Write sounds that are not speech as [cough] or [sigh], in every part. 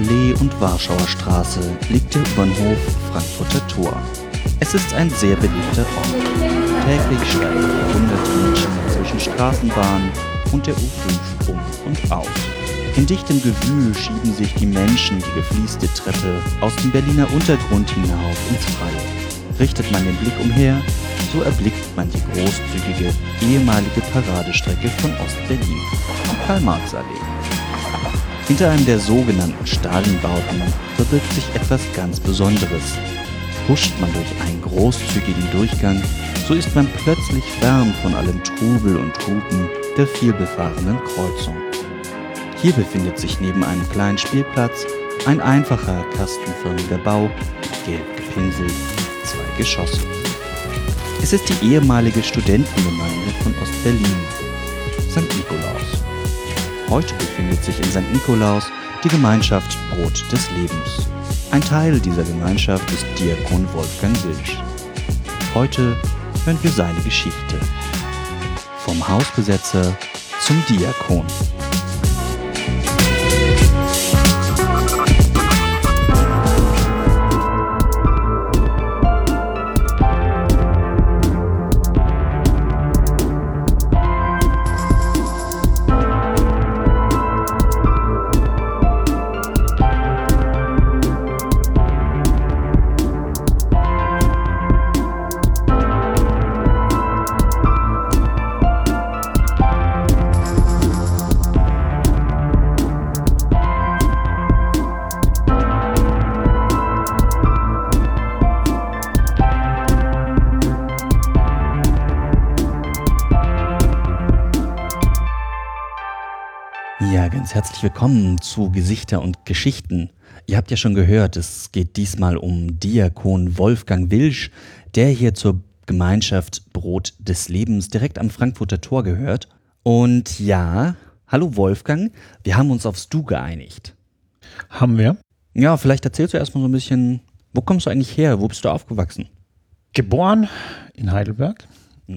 Allee und Warschauer Straße liegt der U-Bahnhof Frankfurter Tor. Es ist ein sehr beliebter Ort. Täglich steigen hunderte Menschen zwischen Straßenbahn und der U5 um und aus. In dichtem Gewühl schieben sich die Menschen die gefließte Treppe aus dem Berliner Untergrund hinauf ins Freie. Richtet man den Blick umher, so erblickt man die großzügige ehemalige Paradestrecke von Ostberlin, die Karl-Marx-Allee. Hinter einem der sogenannten Stalinbauten verbirgt sich etwas ganz Besonderes. Huscht man durch einen großzügigen Durchgang, so ist man plötzlich fern von allem Trubel und Hupen der vielbefahrenen Kreuzung. Hier befindet sich neben einem kleinen Spielplatz ein einfacher kastenförmiger Bau, gelb gepinselt, zwei Geschosse. Es ist die ehemalige Studentengemeinde von Ostberlin, St. Nikolaus. Heute befindet sich in St. Nikolaus die Gemeinschaft Brot des Lebens. Ein Teil dieser Gemeinschaft ist Diakon Wolfgang Wilsch. Heute hören wir seine Geschichte. Vom Hausbesetzer zum Diakon. Herzlich willkommen zu Gesichter und Geschichten. Ihr habt ja schon gehört, es geht diesmal um Diakon Wolfgang Wilsch, der hier zur Gemeinschaft Brot des Lebens direkt am Frankfurter Tor gehört. Und ja, hallo Wolfgang, wir haben uns aufs Du geeinigt. Haben wir. Ja, vielleicht erzählst du erstmal so ein bisschen, wo kommst du eigentlich her? Wo bist du aufgewachsen? Geboren in Heidelberg,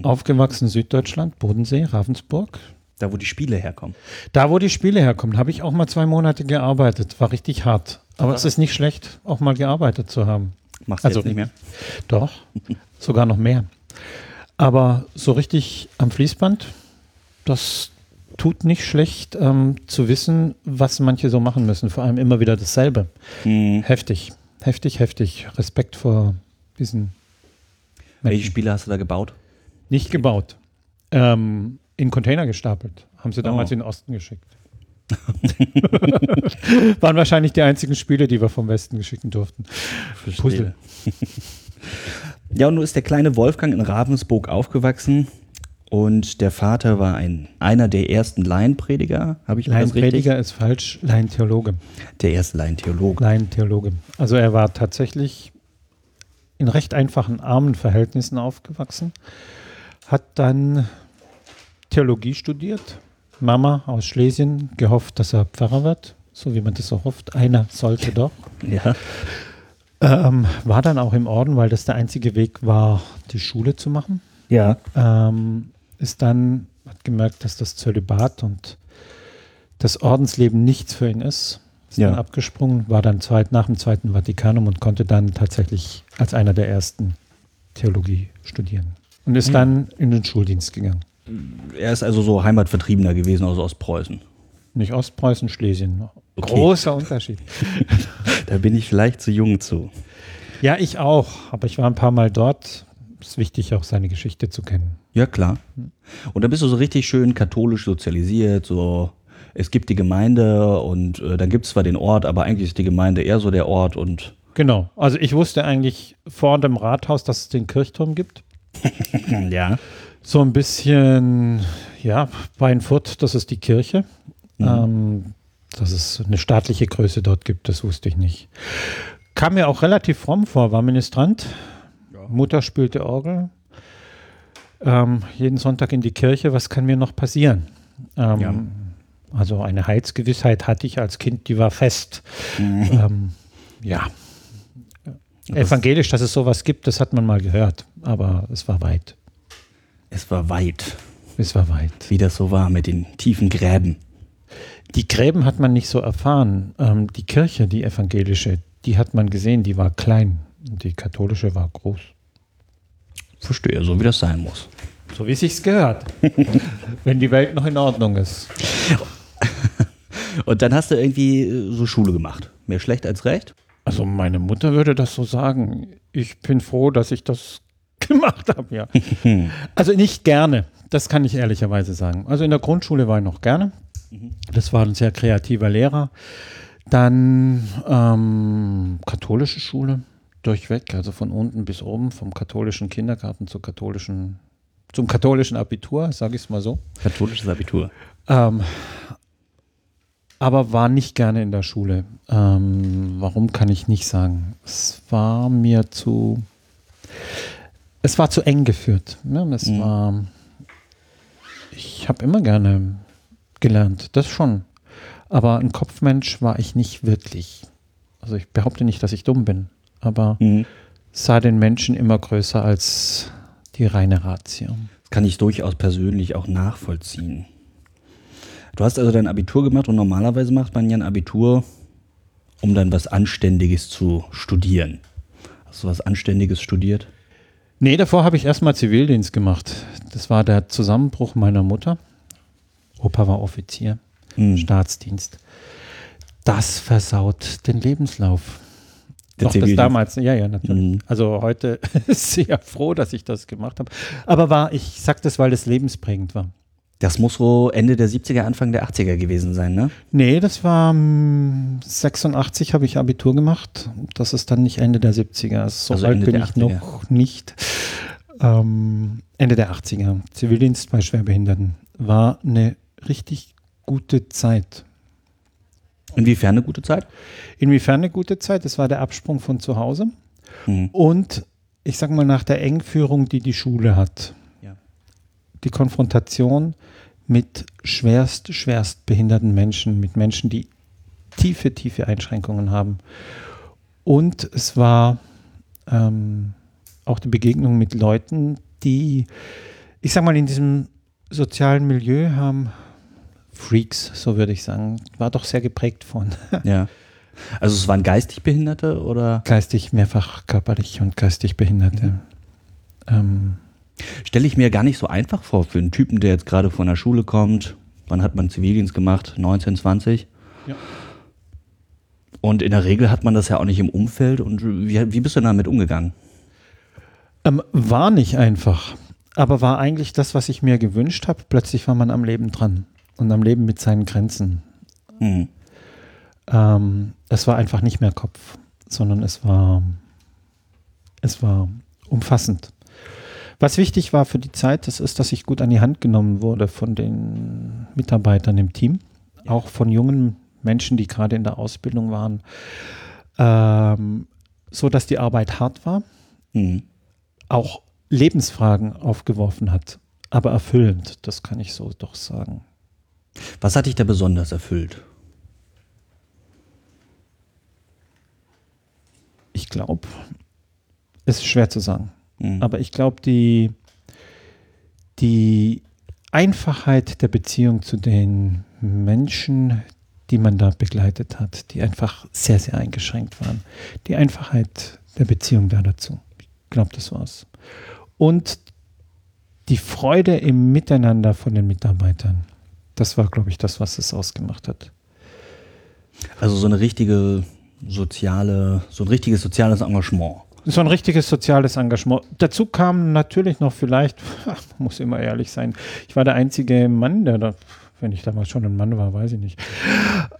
aufgewachsen in Süddeutschland, Bodensee, Ravensburg. Da, wo die Spiele herkommen. Da, wo die Spiele herkommen, habe ich auch mal zwei Monate gearbeitet. War richtig hart. Aber es ist nicht schlecht, auch mal gearbeitet zu haben. Machst du Also- jetzt nicht mehr? [laughs] Doch, sogar noch mehr. Aber so richtig am Fließband, das tut nicht schlecht ähm, zu wissen, was manche so machen müssen. Vor allem immer wieder dasselbe. Hm. Heftig, heftig, heftig. Respekt vor diesen Welche Spiele hast du da gebaut? Nicht gebaut. Ähm, in Container gestapelt. Haben sie damals Oh. in den Osten geschickt. [laughs] Waren wahrscheinlich die einzigen Spiele, die wir vom Westen geschicken durften. Puzzle. [laughs] Ja, und nun ist der kleine Wolfgang in Ravensburg aufgewachsen und der Vater war ein, einer der ersten Laienprediger, habe ich das richtig? Laienprediger ist falsch, Laientheologe. Der erste Laientheologe. Laientheologe. Also er war tatsächlich in recht einfachen, armen Verhältnissen aufgewachsen. Hat dann Theologie studiert. Mama aus Schlesien gehofft, dass er Pfarrer wird, so wie man das so hofft. Einer sollte [laughs] doch. Ja. Ähm, war dann auch im Orden, weil das der einzige Weg war, die Schule zu machen. Ja. Ähm, ist dann, hat gemerkt, dass das Zölibat und das Ordensleben nichts für ihn ist. Ist Ja. dann abgesprungen, war dann zweit, nach dem Zweiten Vatikanum und konnte dann tatsächlich als einer der ersten Theologie studieren. Und ist Mhm. dann in den Schuldienst gegangen. Er ist also so Heimatvertriebener gewesen aus Ostpreußen. Nicht Ostpreußen, Schlesien. Okay. Großer Unterschied. [laughs] Da bin ich vielleicht zu jung zu. Ja, ich auch. Aber ich war ein paar Mal dort. Ist wichtig, auch seine Geschichte zu kennen. Ja, klar. Und da bist du so richtig schön katholisch sozialisiert, so es gibt die Gemeinde und äh, dann gibt es zwar den Ort, aber eigentlich ist die Gemeinde eher so der Ort und Genau. Also ich wusste eigentlich vor dem Rathaus, dass es den Kirchturm gibt. [laughs] ja. So ein bisschen, ja, Weinfurt, das ist die Kirche. Ähm, dass es eine staatliche Größe dort gibt, das wusste ich nicht. Kam mir auch relativ fromm vor, war Ministrant. Mutter spielte Orgel. Ähm, jeden Sonntag in die Kirche, was kann mir noch passieren? Ähm, Ja. Also eine Heilsgewissheit hatte ich als Kind, die war fest. Ähm, ja. Evangelisch, dass es sowas gibt, das hat man mal gehört, aber es war weit. Es war weit, Es war weit. wie das so war mit den tiefen Gräben. Die Gräben hat man nicht so erfahren. Ähm, die Kirche, die evangelische, die hat man gesehen, die war klein. Die katholische war groß. Verstehe, so wie das sein muss. So wie es sich gehört. [laughs] Wenn die Welt noch in Ordnung ist. Und dann hast du irgendwie äh, so Schule gemacht. Mehr schlecht als recht? Also meine Mutter würde das so sagen. Ich bin froh, dass ich das gemacht habe, ja. [laughs] also nicht gerne, das kann ich ehrlicherweise sagen. Also in der Grundschule war ich noch gerne. Das war ein sehr kreativer Lehrer. Dann ähm, katholische Schule durchweg, also von unten bis oben, vom katholischen Kindergarten zur katholischen, zum katholischen Abitur, sage ich es mal so. Katholisches Abitur. Ähm, aber war nicht gerne in der Schule. Ähm, warum kann ich nicht sagen? Es war mir zu, es war zu eng geführt. Ne? Es mhm. war, ich habe immer gerne gelernt, das schon. Aber ein Kopfmensch war ich nicht wirklich. Also ich behaupte nicht, dass ich dumm bin, aber mhm. sah den Menschen immer größer als die reine Ratio. Das kann ich durchaus persönlich auch nachvollziehen. Du hast also dein Abitur gemacht und normalerweise macht man ja ein Abitur, um dann was Anständiges zu studieren. Hast du was Anständiges studiert? Nee, davor habe ich erstmal Zivildienst gemacht. Das war der Zusammenbruch meiner Mutter. Opa war Offizier, mhm. Staatsdienst. Das versaut den Lebenslauf. Der Noch das damals, ja, ja, natürlich. Mhm. Also heute [laughs] sehr froh, dass ich das gemacht habe. Aber war, ich sage das, weil es lebensprägend war. Das muss so Ende der 70er, Anfang der 80er gewesen sein, ne? Nee, das war 86 hm, habe ich Abitur gemacht. Das ist dann nicht Ende der 70er. So also alt Ende bin ich 80er. noch nicht. Ähm, Ende der 80er. Zivildienst bei Schwerbehinderten. War eine richtig gute Zeit. Inwiefern eine gute Zeit? Inwiefern eine gute Zeit? Das war der Absprung von zu Hause. Mhm. Und ich sage mal nach der Engführung, die die Schule hat. Ja. Die Konfrontation mit schwerst, schwerst behinderten Menschen, mit Menschen, die tiefe, tiefe Einschränkungen haben. Und es war ähm, auch die Begegnung mit Leuten, die, ich sag mal, in diesem sozialen Milieu haben Freaks, so würde ich sagen, war doch sehr geprägt von. [laughs] Ja. Also es waren geistig Behinderte oder? Geistig, mehrfach körperlich und geistig Behinderte. Mhm. Ähm, Stelle ich mir gar nicht so einfach vor für einen Typen, der jetzt gerade von der Schule kommt. Wann hat man Zivildienst gemacht? 19, 20? Ja. Und in der Regel hat man das ja auch nicht im Umfeld. Und wie, wie bist du damit umgegangen? Ähm, war nicht einfach, aber war eigentlich das, was ich mir gewünscht habe. Plötzlich war man am Leben dran und am Leben mit seinen Grenzen. Mhm. Ähm, es war einfach nicht mehr Kopf, sondern es war, es war umfassend. Was wichtig war für die Zeit, das ist, dass ich gut an die Hand genommen wurde von den Mitarbeitern im Team, auch von jungen Menschen, die gerade in der Ausbildung waren, ähm, so dass die Arbeit hart war, mhm. auch Lebensfragen aufgeworfen hat, aber erfüllend, das kann ich so doch sagen. Was hat dich da besonders erfüllt? Ich glaube, es ist schwer zu sagen. Mhm. Aber ich glaube, die, die Einfachheit der Beziehung zu den Menschen, die man da begleitet hat, die einfach sehr, sehr eingeschränkt waren. Die Einfachheit der Beziehung da dazu. Ich glaube, das war's. Und die Freude im Miteinander von den Mitarbeitern. Das war, glaube ich, das, was es ausgemacht hat. Also so eine richtige soziale, so ein richtiges soziales Engagement. So ein richtiges soziales Engagement. Dazu kam natürlich noch vielleicht, [laughs] muss immer ehrlich sein, ich war der einzige Mann, der da, wenn ich damals schon ein Mann war, weiß ich nicht.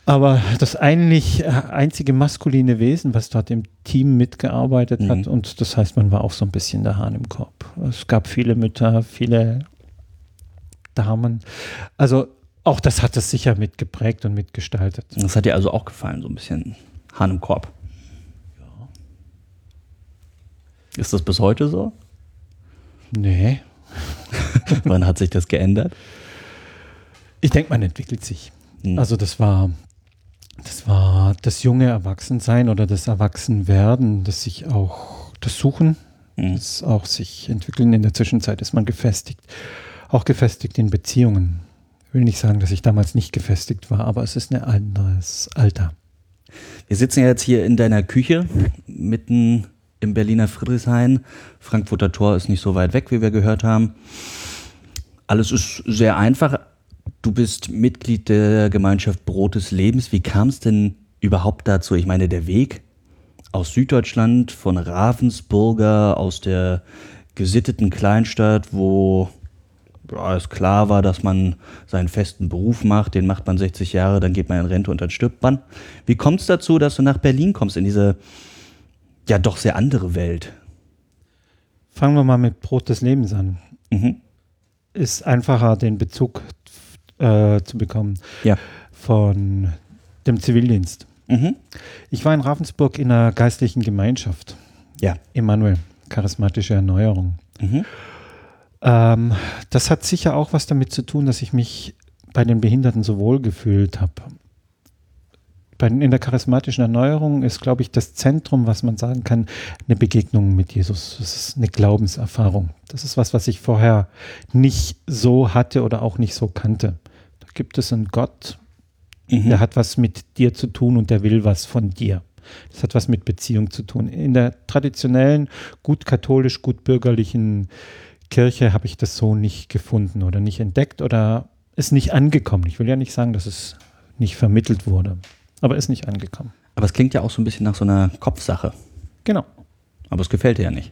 Aber das eigentlich äh, einzige maskuline Wesen, was dort im Team mitgearbeitet mhm. hat. Und das heißt, man war auch so ein bisschen der Hahn im Korb. Es gab viele Mütter, viele Damen. Also auch das hat es sicher mitgeprägt und mitgestaltet. Das hat dir also auch gefallen, so ein bisschen Hahn im Korb. Ist das bis heute so? Nee. [laughs] Wann hat sich das geändert? Ich denke, man entwickelt sich. Hm. Also das war, das war das junge Erwachsensein oder das Erwachsenwerden, das sich auch, das Suchen, hm. das auch sich entwickeln. In der Zwischenzeit ist man gefestigt. Auch gefestigt in Beziehungen. Ich will nicht sagen, dass ich damals nicht gefestigt war, aber es ist ein anderes Alter. Wir sitzen ja jetzt hier in deiner Küche, mitten im Berliner Friedrichshain. Frankfurter Tor ist nicht so weit weg, wie wir gehört haben. Alles ist sehr einfach. Du bist Mitglied der Gemeinschaft Brot des Lebens. Wie kam es denn überhaupt dazu? Ich meine, der Weg aus Süddeutschland, von Ravensburger, aus der gesitteten Kleinstadt, wo ja, es klar war, dass man seinen festen Beruf macht, den macht man 60 Jahre, dann geht man in Rente und dann stirbt man. Wie kommt es dazu, dass du nach Berlin kommst, in diese ja doch sehr andere Welt? Fangen wir mal mit Brot des Lebens an. Mhm. Ist einfacher, den Bezug äh, zu bekommen ja. von dem Zivildienst. Mhm. Ich war in Ravensburg in einer geistlichen Gemeinschaft. Ja. Emanuel, charismatische Erneuerung. Mhm. Ähm, das hat sicher auch was damit zu tun, dass ich mich bei den Behinderten so wohl gefühlt habe. In der charismatischen Erneuerung ist, glaube ich, das Zentrum, was man sagen kann, eine Begegnung mit Jesus. Das ist eine Glaubenserfahrung. Das ist was, was ich vorher nicht so hatte oder auch nicht so kannte. Da gibt es einen Gott, Mhm. Der hat was mit dir zu tun und der will was von dir. Das hat was mit Beziehung zu tun. In der traditionellen, gut katholisch, gut bürgerlichen Kirche habe ich das so nicht gefunden oder nicht entdeckt oder ist nicht angekommen. Ich will ja nicht sagen, dass es nicht vermittelt wurde, aber ist nicht angekommen. Aber es klingt ja auch so ein bisschen nach so einer Kopfsache. Genau. Aber es gefällt dir ja nicht.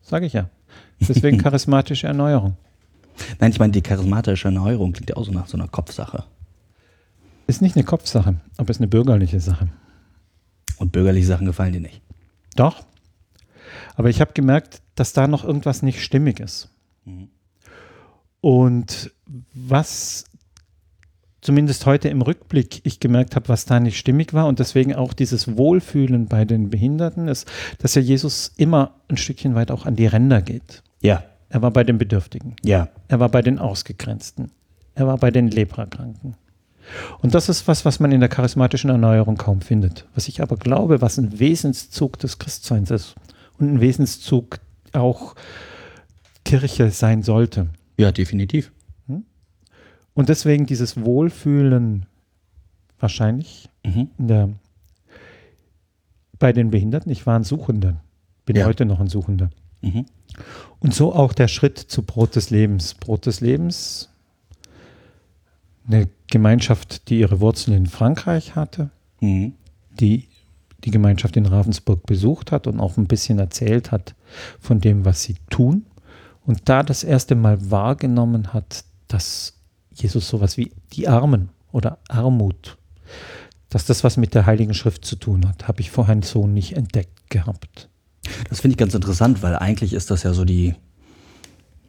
Sage ich ja. Deswegen [laughs] charismatische Erneuerung. Nein, ich meine, die charismatische Erneuerung klingt ja auch so nach so einer Kopfsache. Ist nicht eine Kopfsache, aber ist eine bürgerliche Sache. Und bürgerliche Sachen gefallen dir nicht? Doch. Aber ich habe gemerkt, dass da noch irgendwas nicht stimmig ist. Mhm. Und was zumindest heute im Rückblick ich gemerkt habe, was da nicht stimmig war und deswegen auch dieses Wohlfühlen bei den Behinderten ist, dass ja Jesus immer ein Stückchen weit auch an die Ränder geht. Ja. Er war bei den Bedürftigen. Ja. Er war bei den Ausgegrenzten. Er war bei den Leprakranken. Und das ist was, was man in der charismatischen Erneuerung kaum findet. Was ich aber glaube, was ein Wesenszug des Christseins ist und ein Wesenszug auch Kirche sein sollte. Ja, definitiv. Und deswegen dieses Wohlfühlen wahrscheinlich mhm. der, bei den Behinderten. Ich war ein Suchender, bin ja. heute noch ein Suchender. Mhm. Und so auch der Schritt zu Brot des Lebens. Brot des Lebens eine Gemeinschaft, die ihre Wurzeln in Frankreich hatte, mhm. die die Gemeinschaft in Ravensburg besucht hat und auch ein bisschen erzählt hat von dem, was sie tun. Und da das erste Mal wahrgenommen hat, dass Jesus sowas wie die Armen oder Armut, dass das was mit der Heiligen Schrift zu tun hat, habe ich vorher so nicht entdeckt gehabt. Das finde ich ganz interessant, weil eigentlich ist das ja so die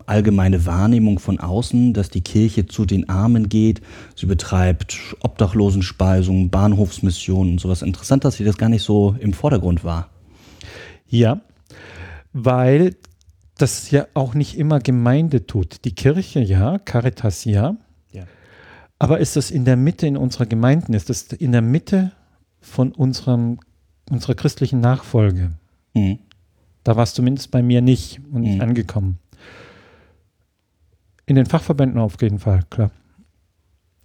allgemeine Wahrnehmung von außen, dass die Kirche zu den Armen geht. Sie betreibt Obdachlosenspeisungen, Bahnhofsmissionen und sowas. Interessant, dass sie das gar nicht so im Vordergrund war. Ja, weil das ja auch nicht immer Gemeinde tut. Die Kirche ja, Caritas ja. Aber ist das in der Mitte in unserer Gemeinden? Ist das in der Mitte von unserem, unserer christlichen Nachfolge? Mhm. Da war es zumindest bei mir nicht und nicht mhm. angekommen. In den Fachverbänden auf jeden Fall, klar.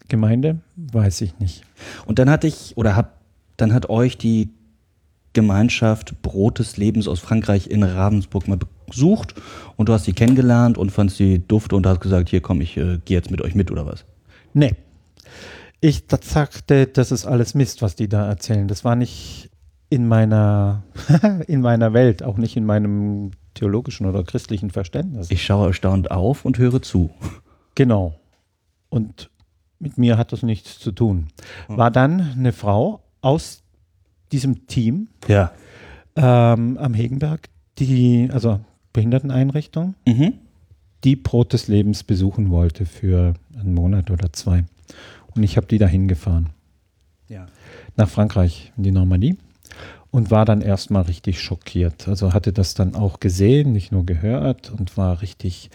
Gemeinde, weiß ich nicht. Und dann hatte ich, oder hab, dann hat euch die Gemeinschaft Brot des Lebens aus Frankreich in Ravensburg mal besucht und du hast sie kennengelernt und fandst sie duft und hast gesagt, hier komm, ich äh, gehe jetzt mit euch mit oder was? Nee. Ich sagte, das ist alles Mist, was die da erzählen. Das war nicht in meiner, [laughs] in meiner Welt, auch nicht in meinem theologischen oder christlichen Verständnis. Ich schaue erstaunt auf und höre zu. Genau. Und mit mir hat das nichts zu tun. War dann eine Frau aus diesem Team ja. ähm, am Hegenberg, die, also Behinderteneinrichtung, mhm. die Brot des Lebens besuchen wollte für einen Monat oder zwei. Und ich habe die dahin gefahren. Ja. Nach Frankreich, in die Normandie und war dann erstmal richtig schockiert. Also hatte das dann auch gesehen, nicht nur gehört und war richtig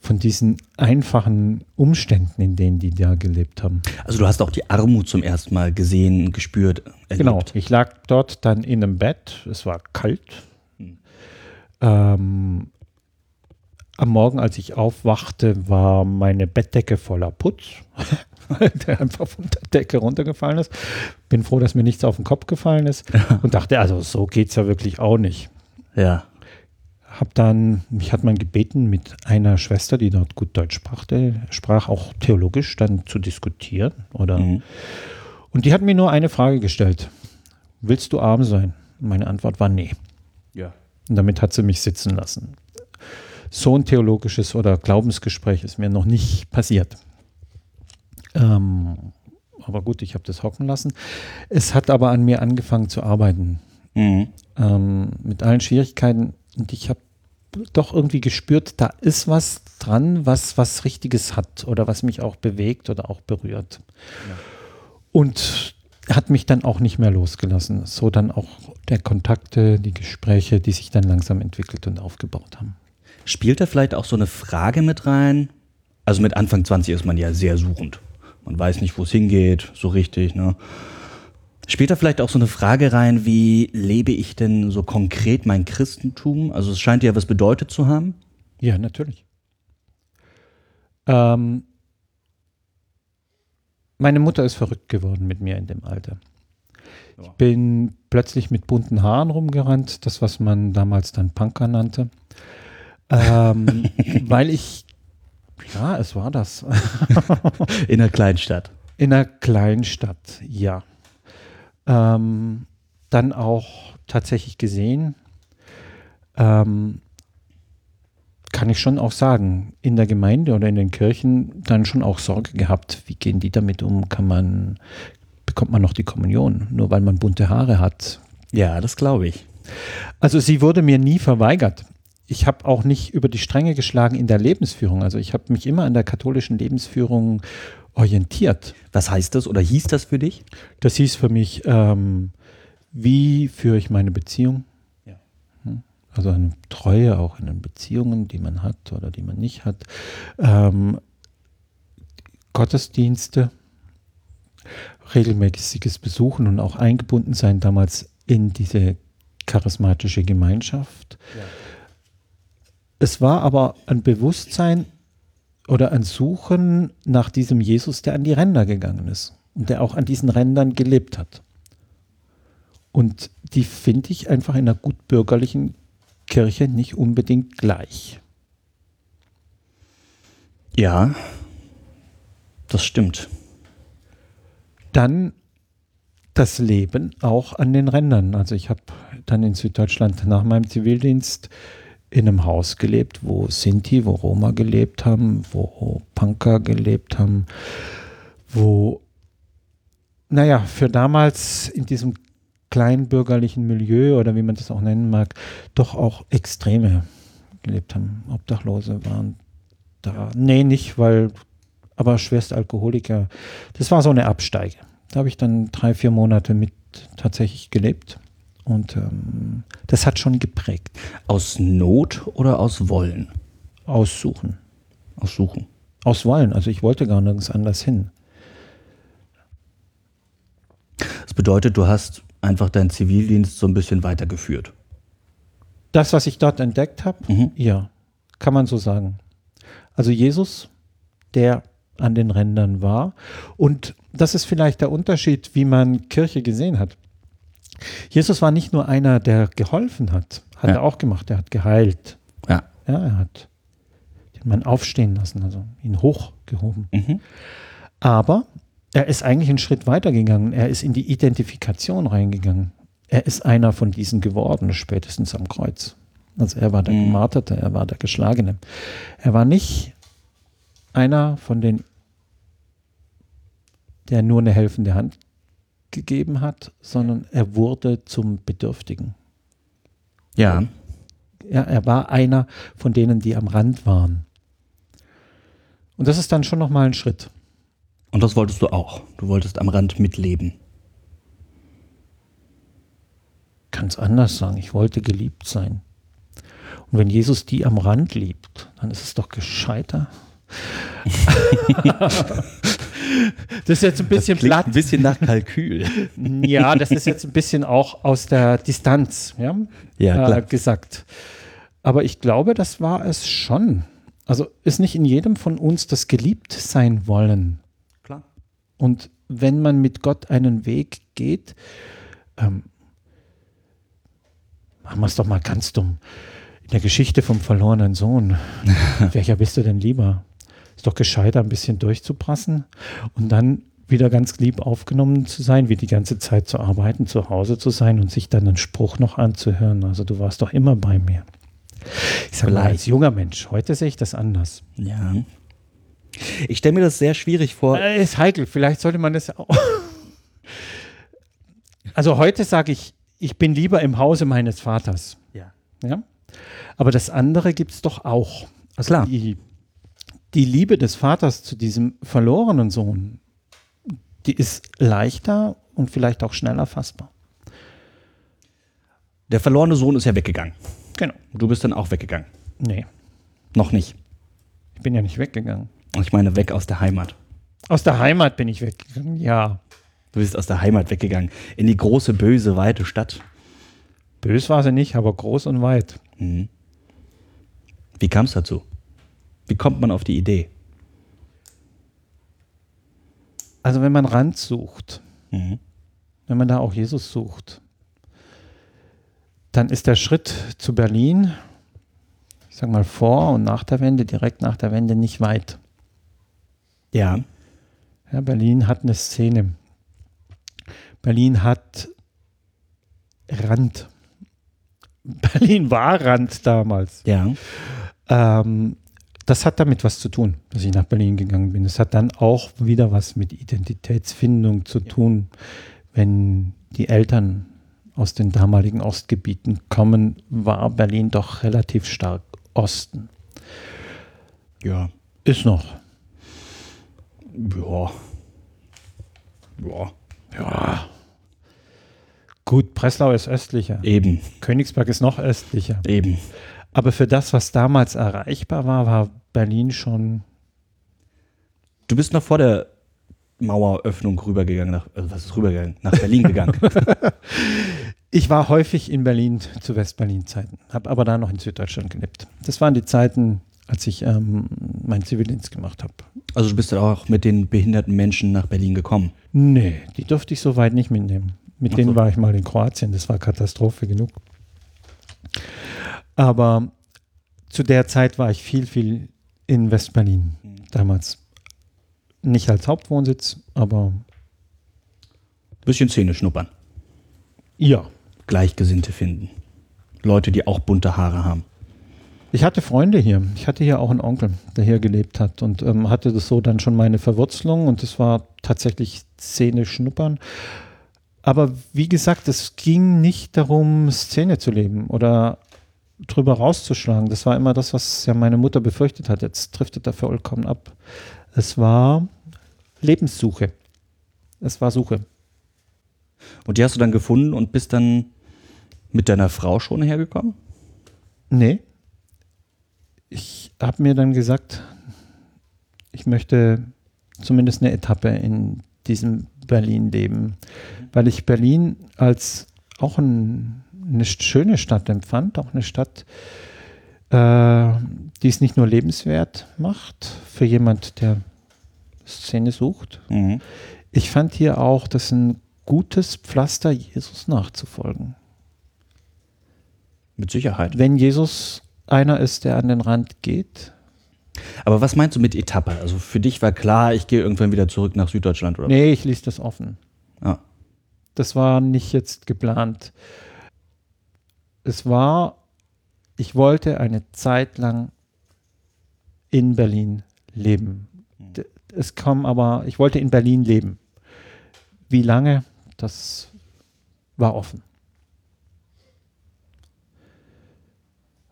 von diesen einfachen Umständen, in denen die da gelebt haben. Also du hast auch die Armut zum ersten Mal gesehen, gespürt, erlebt. Genau, ich lag dort dann in einem Bett, es war kalt. Hm. Ähm, am Morgen, als ich aufwachte, war meine Bettdecke voller Putz, [laughs] [laughs] der einfach von der Decke runtergefallen ist. Bin froh, dass mir nichts auf den Kopf gefallen ist [laughs] und dachte, also so geht es ja wirklich auch nicht. Ja. Hab dann, mich hat man gebeten, mit einer Schwester, die dort gut Deutsch sprach, sprach auch theologisch, dann zu diskutieren. Oder mhm. Und die hat mir nur eine Frage gestellt. Willst du arm sein? Meine Antwort war nee. Ja. Und damit hat sie mich sitzen lassen. So ein theologisches oder Glaubensgespräch ist mir noch nicht passiert. Ähm, aber gut, ich habe das hocken lassen. Es hat aber an mir angefangen zu arbeiten. Mhm. Ähm, mit allen Schwierigkeiten. Und ich habe doch irgendwie gespürt, da ist was dran, was was Richtiges hat oder was mich auch bewegt oder auch berührt. Ja. Und hat mich dann auch nicht mehr losgelassen. So dann auch der Kontakte, die Gespräche, die sich dann langsam entwickelt und aufgebaut haben. Spielt da vielleicht auch so eine Frage mit rein? Also mit Anfang 20 ist man ja sehr suchend. Man weiß nicht, wo es hingeht, so richtig. Ne? Spielt da vielleicht auch so eine Frage rein, wie lebe ich denn so konkret mein Christentum? Also es scheint ja was bedeutet zu haben. Ja, natürlich. Ähm, meine Mutter ist verrückt geworden mit mir in dem Alter. Ich bin plötzlich mit bunten Haaren rumgerannt, das, was man damals dann Punker nannte. Ähm, [laughs] weil ich, ja, es war das. [laughs] in einer Kleinstadt. In einer Kleinstadt, ja. Ähm, dann auch tatsächlich gesehen, ähm, kann ich schon auch sagen, in der Gemeinde oder in den Kirchen dann schon auch Sorge gehabt, wie gehen die damit um? Kann man, bekommt man noch die Kommunion, nur weil man bunte Haare hat? Ja, das glaube ich. Also sie wurde mir nie verweigert. Ich habe auch nicht über die Stränge geschlagen in der Lebensführung. Also ich habe mich immer an der katholischen Lebensführung orientiert. Was heißt das oder hieß das für dich? Das hieß für mich, ähm, wie führe ich meine Beziehung? also eine Treue auch in den Beziehungen, die man hat oder die man nicht hat, ähm, Gottesdienste, regelmäßiges Besuchen und auch eingebunden sein damals in diese charismatische Gemeinschaft. Ja. Es war aber ein Bewusstsein oder ein Suchen nach diesem Jesus, der an die Ränder gegangen ist und der auch an diesen Rändern gelebt hat. Und die finde ich einfach in einer gut bürgerlichen Kirche nicht unbedingt gleich. Ja, das stimmt. Dann das Leben auch an den Rändern. Also ich habe dann in Süddeutschland nach meinem Zivildienst in einem Haus gelebt, wo Sinti, wo Roma gelebt haben, wo Punker gelebt haben, wo, naja, für damals in diesem kleinbürgerlichen Milieu oder wie man das auch nennen mag, doch auch Extreme gelebt haben. Obdachlose waren da. Nee, nicht, weil, aber schwerst Alkoholiker. Das war so eine Absteige. Da habe ich dann drei, vier Monate mit tatsächlich gelebt. Und ähm, das hat schon geprägt. Aus Not oder aus Wollen? Aussuchen. Aussuchen. Aus Wollen. Also ich wollte gar nirgends anders hin. Das bedeutet, du hast einfach deinen Zivildienst so ein bisschen weitergeführt. Das, was ich dort entdeckt habe, mhm. ja, kann man so sagen. Also Jesus, der an den Rändern war. Und das ist vielleicht der Unterschied, wie man Kirche gesehen hat. Jesus war nicht nur einer, der geholfen hat, hat ja. er auch gemacht, er hat geheilt. Ja. Ja, er hat den Mann aufstehen lassen, also ihn hochgehoben. Mhm. Aber er ist eigentlich einen Schritt weiter gegangen. Er ist in die Identifikation reingegangen. Er ist einer von diesen geworden, spätestens am Kreuz. Also er war der mhm. Gemarterte, er war der Geschlagene. Er war nicht einer von den, der nur eine helfende Hand gegeben hat, sondern er wurde zum Bedürftigen. Ja. ja. Er war einer von denen, die am Rand waren. Und das ist dann schon nochmal ein Schritt. Und das wolltest du auch. Du wolltest am Rand mitleben. Ganz anders sagen. Ich wollte geliebt sein. Und wenn Jesus die am Rand liebt, dann ist es doch gescheiter. [laughs] [laughs] das ist jetzt ein bisschen platt. Ein bisschen nach Kalkül. [laughs] ja, das ist jetzt ein bisschen auch aus der Distanz ja, ja äh, gesagt. Aber ich glaube, das war es schon. Also ist nicht in jedem von uns das geliebt sein wollen. Klar. Und wenn man mit Gott einen Weg geht, ähm, machen wir es doch mal ganz dumm. In der Geschichte vom verlorenen Sohn, [laughs] welcher bist du denn lieber? Ist doch gescheiter, ein bisschen durchzupassen und dann wieder ganz lieb aufgenommen zu sein, wie die ganze Zeit zu arbeiten, zu Hause zu sein und sich dann einen Spruch noch anzuhören. Also du warst doch immer bei mir. Ich sage mal, als junger Mensch, heute sehe ich das anders. Ja. Ich stelle mir das sehr schwierig vor. Äh, ist heikel, vielleicht sollte man das auch. Also heute sage ich, ich bin lieber im Hause meines Vaters. Ja. Ja? Aber das andere gibt es doch auch. Also Klar. Die, die Liebe des Vaters zu diesem verlorenen Sohn, die ist leichter und vielleicht auch schneller fassbar. Der verlorene Sohn ist ja weggegangen. Genau. Du bist dann auch weggegangen. Nee, Noch nicht. ich bin ja nicht weggegangen. Ich meine, weg aus der Heimat. Aus der Heimat bin ich weggegangen, ja. Du bist aus der Heimat weggegangen. In die große, böse, weite Stadt. Bös war sie nicht, aber groß und weit. Mhm. Wie kam es dazu? Wie kommt man auf die Idee? Also wenn man Rand sucht, Mhm. wenn man da auch Jesus sucht, dann ist der Schritt zu Berlin, ich sag mal vor und nach der Wende, direkt nach der Wende nicht weit. Ja. Ja, Berlin hat eine Szene. Berlin hat Rand. [laughs] Berlin war Rand damals. Ja. Ähm, das hat damit was zu tun, dass ich nach Berlin gegangen bin. Es hat dann auch wieder was mit Identitätsfindung zu tun, wenn die Eltern aus den damaligen Ostgebieten kommen, war Berlin doch relativ stark Osten. Ja. Ist noch. Ja. Ja. Ja. Gut, Breslau ist östlicher. Eben. Königsberg ist noch östlicher. Eben. Aber für das, was damals erreichbar war, war Berlin schon. Du bist noch vor der Maueröffnung rübergegangen, nach, also was ist rübergegangen? Nach Berlin gegangen. [laughs] Ich war häufig in Berlin zu Westberlin-Zeiten, habe aber da noch in Süddeutschland gelebt. Das waren die Zeiten, als ich ähm, meinen Zivildienst gemacht habe. also du bist dann auch mit den behinderten Menschen nach Berlin gekommen. Nee, die durfte ich so weit nicht mitnehmen. Mit Ach denen so. war ich mal in Kroatien, das war Katastrophe genug. Aber zu der Zeit war ich viel, viel in Westberlin damals. Nicht als Hauptwohnsitz, aber Bisschen Szene schnuppern. ja. Gleichgesinnte finden. Leute, die auch bunte Haare haben. Ich hatte Freunde hier. Ich hatte hier auch einen Onkel, der hier gelebt hat und ähm, hatte das so dann schon meine Verwurzelung und es war tatsächlich Szene schnuppern. Aber wie gesagt, es ging nicht darum, Szene zu leben oder drüber rauszuschlagen. Das war immer das, was ja meine Mutter befürchtet hat. Jetzt driftet er vollkommen ab. Es war Lebenssuche. Es war Suche. Und die hast du dann gefunden und bist dann mit deiner Frau schon hergekommen? Nee. Ich habe mir dann gesagt, ich möchte zumindest eine Etappe in diesem Berlin leben, weil ich Berlin als auch ein, eine schöne Stadt empfand, auch eine Stadt, äh, die es nicht nur lebenswert macht für jemand, der Szene sucht. Mhm. Ich fand hier auch, das ein gutes Pflaster, Jesus nachzufolgen. Mit Sicherheit. Wenn Jesus einer ist, der an den Rand geht, Aber was meinst du mit Etappe? Also für dich war klar, ich gehe irgendwann wieder zurück nach Süddeutschland oder Nee, ich ließ das offen. Ah. Das war nicht jetzt geplant. Es war, ich wollte eine Zeit lang in Berlin leben. D- Es kam aber, ich wollte in Berlin leben. Wie lange, das war offen.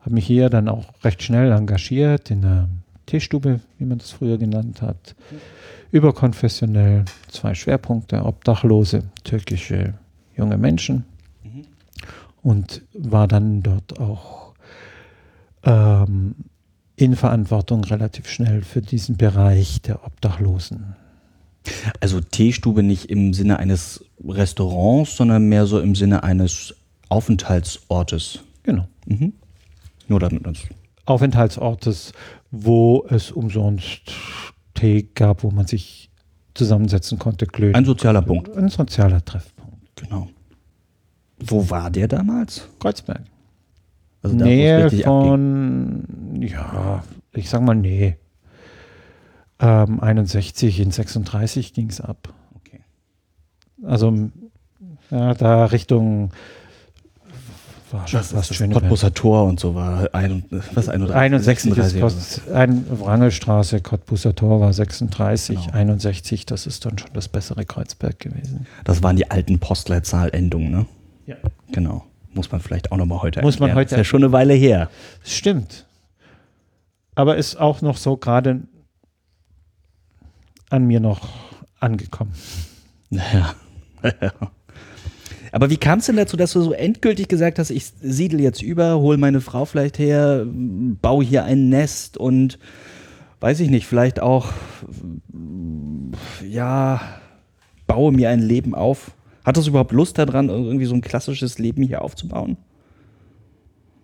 Habe mich hier dann auch recht schnell engagiert in der Teestube, wie man das früher genannt hat. Überkonfessionell, zwei Schwerpunkte, Obdachlose, türkische junge Menschen. Und war dann dort auch ähm, in Verantwortung relativ schnell für diesen Bereich der Obdachlosen. Also Teestube nicht im Sinne eines Restaurants, sondern mehr so im Sinne eines Aufenthaltsortes. Genau. Mhm. Nur dann, das Aufenthaltsortes, wo es umsonst Tee gab, wo man sich zusammensetzen konnte, klönen. ein sozialer Punkt. Ein sozialer Treffpunkt. Genau. Wo war der damals? Kreuzberg. Also da, Nähe abging. von, ja, ich sag mal nee. Ähm, 61 in 36 ging es ab. Okay. Also ja, da Richtung war schon Das fast ist das Schöneberg. Cottbuser Tor und so war ein, was, 31, 61 ist 36 oder so. Post, ein Wrangelstraße, Cottbuser Tor war 36, Genau. 61, das ist dann schon das bessere Kreuzberg gewesen. Das waren die alten Postleitzahlendungen, ne? Ja. Genau. Muss man vielleicht auch nochmal heute Muss man heute Ist ja schon eine Weile her. Stimmt. Aber ist auch noch so gerade an mir noch angekommen. [laughs] Ja. Aber wie kam es denn dazu, dass du so endgültig gesagt hast, ich siedel jetzt über, hol meine Frau vielleicht her, baue hier ein Nest und weiß ich nicht, vielleicht auch, ja, baue mir ein Leben auf? Hattest du überhaupt Lust daran, irgendwie so ein klassisches Leben hier aufzubauen?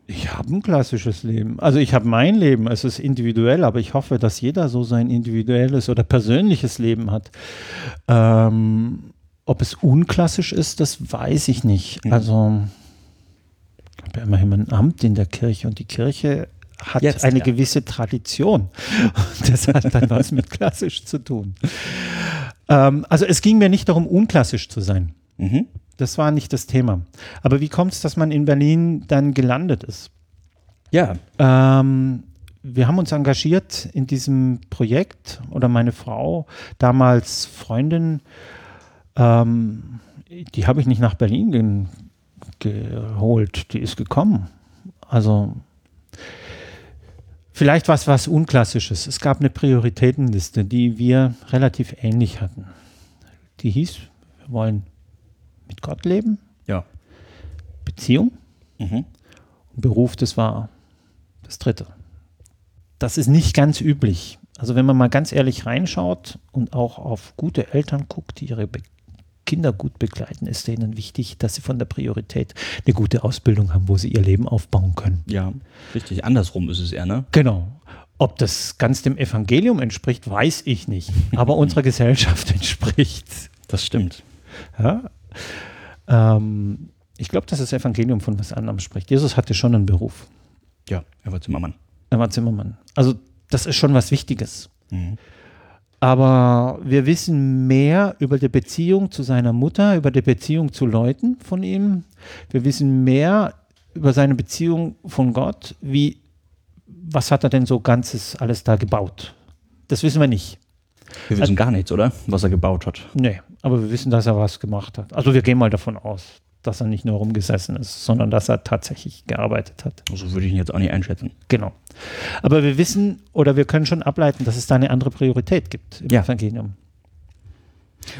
Ich habe ein klassisches Leben. Also ich habe mein Leben, es ist individuell, aber ich hoffe, dass jeder so sein individuelles oder persönliches Leben hat. Ähm, ob es unklassisch ist, das weiß ich nicht. Mhm. Also ich habe ja immerhin ein Amt in der Kirche und die Kirche hat Jetzt, eine ja. gewisse Tradition. Und das hat dann was mit [laughs] klassisch zu tun. Ähm, also es ging mir nicht darum, unklassisch zu sein. Mhm. Das war nicht das Thema. Aber wie kommt es, dass man in Berlin dann gelandet ist? Ja, Ähm, wir haben uns engagiert in diesem Projekt oder meine Frau, damals Freundin, ähm, die habe ich nicht nach Berlin gen- geholt, die ist gekommen. Also vielleicht was was Unklassisches. Es gab eine Prioritätenliste, die wir relativ ähnlich hatten. Die hieß, wir wollen mit Gott leben, ja. Beziehung Mhm. Beruf, das war das dritte. Das ist nicht ganz üblich. Also wenn man mal ganz ehrlich reinschaut und auch auf gute Eltern guckt, die ihre Be Kinder gut begleiten, ist denen wichtig, dass sie von der Priorität eine gute Ausbildung haben, wo sie ihr Leben aufbauen können. Ja, richtig. Andersrum ist es eher, ne? Genau. Ob das ganz dem Evangelium entspricht, weiß ich nicht. Aber [laughs] unserer Gesellschaft entspricht. Das stimmt. Ja? Ähm, ich glaube, dass das Evangelium von was anderem spricht. Jesus hatte schon einen Beruf. Ja, er war Zimmermann. Er war Zimmermann. Also das ist schon was Wichtiges. Mhm. Aber wir wissen mehr über die Beziehung zu seiner Mutter, über die Beziehung zu Leuten von ihm. Wir wissen mehr über seine Beziehung von Gott, wie was hat er denn so ganzes alles da gebaut. Das wissen wir nicht. Wir wissen gar nichts, oder? Was er gebaut hat. Nee, aber wir wissen, dass er was gemacht hat. Also wir gehen mal davon aus, dass er nicht nur rumgesessen ist, sondern dass er tatsächlich gearbeitet hat. So würde ich ihn jetzt auch nicht einschätzen. Genau. Aber wir wissen oder wir können schon ableiten, dass es da eine andere Priorität gibt im Ja. Evangelium.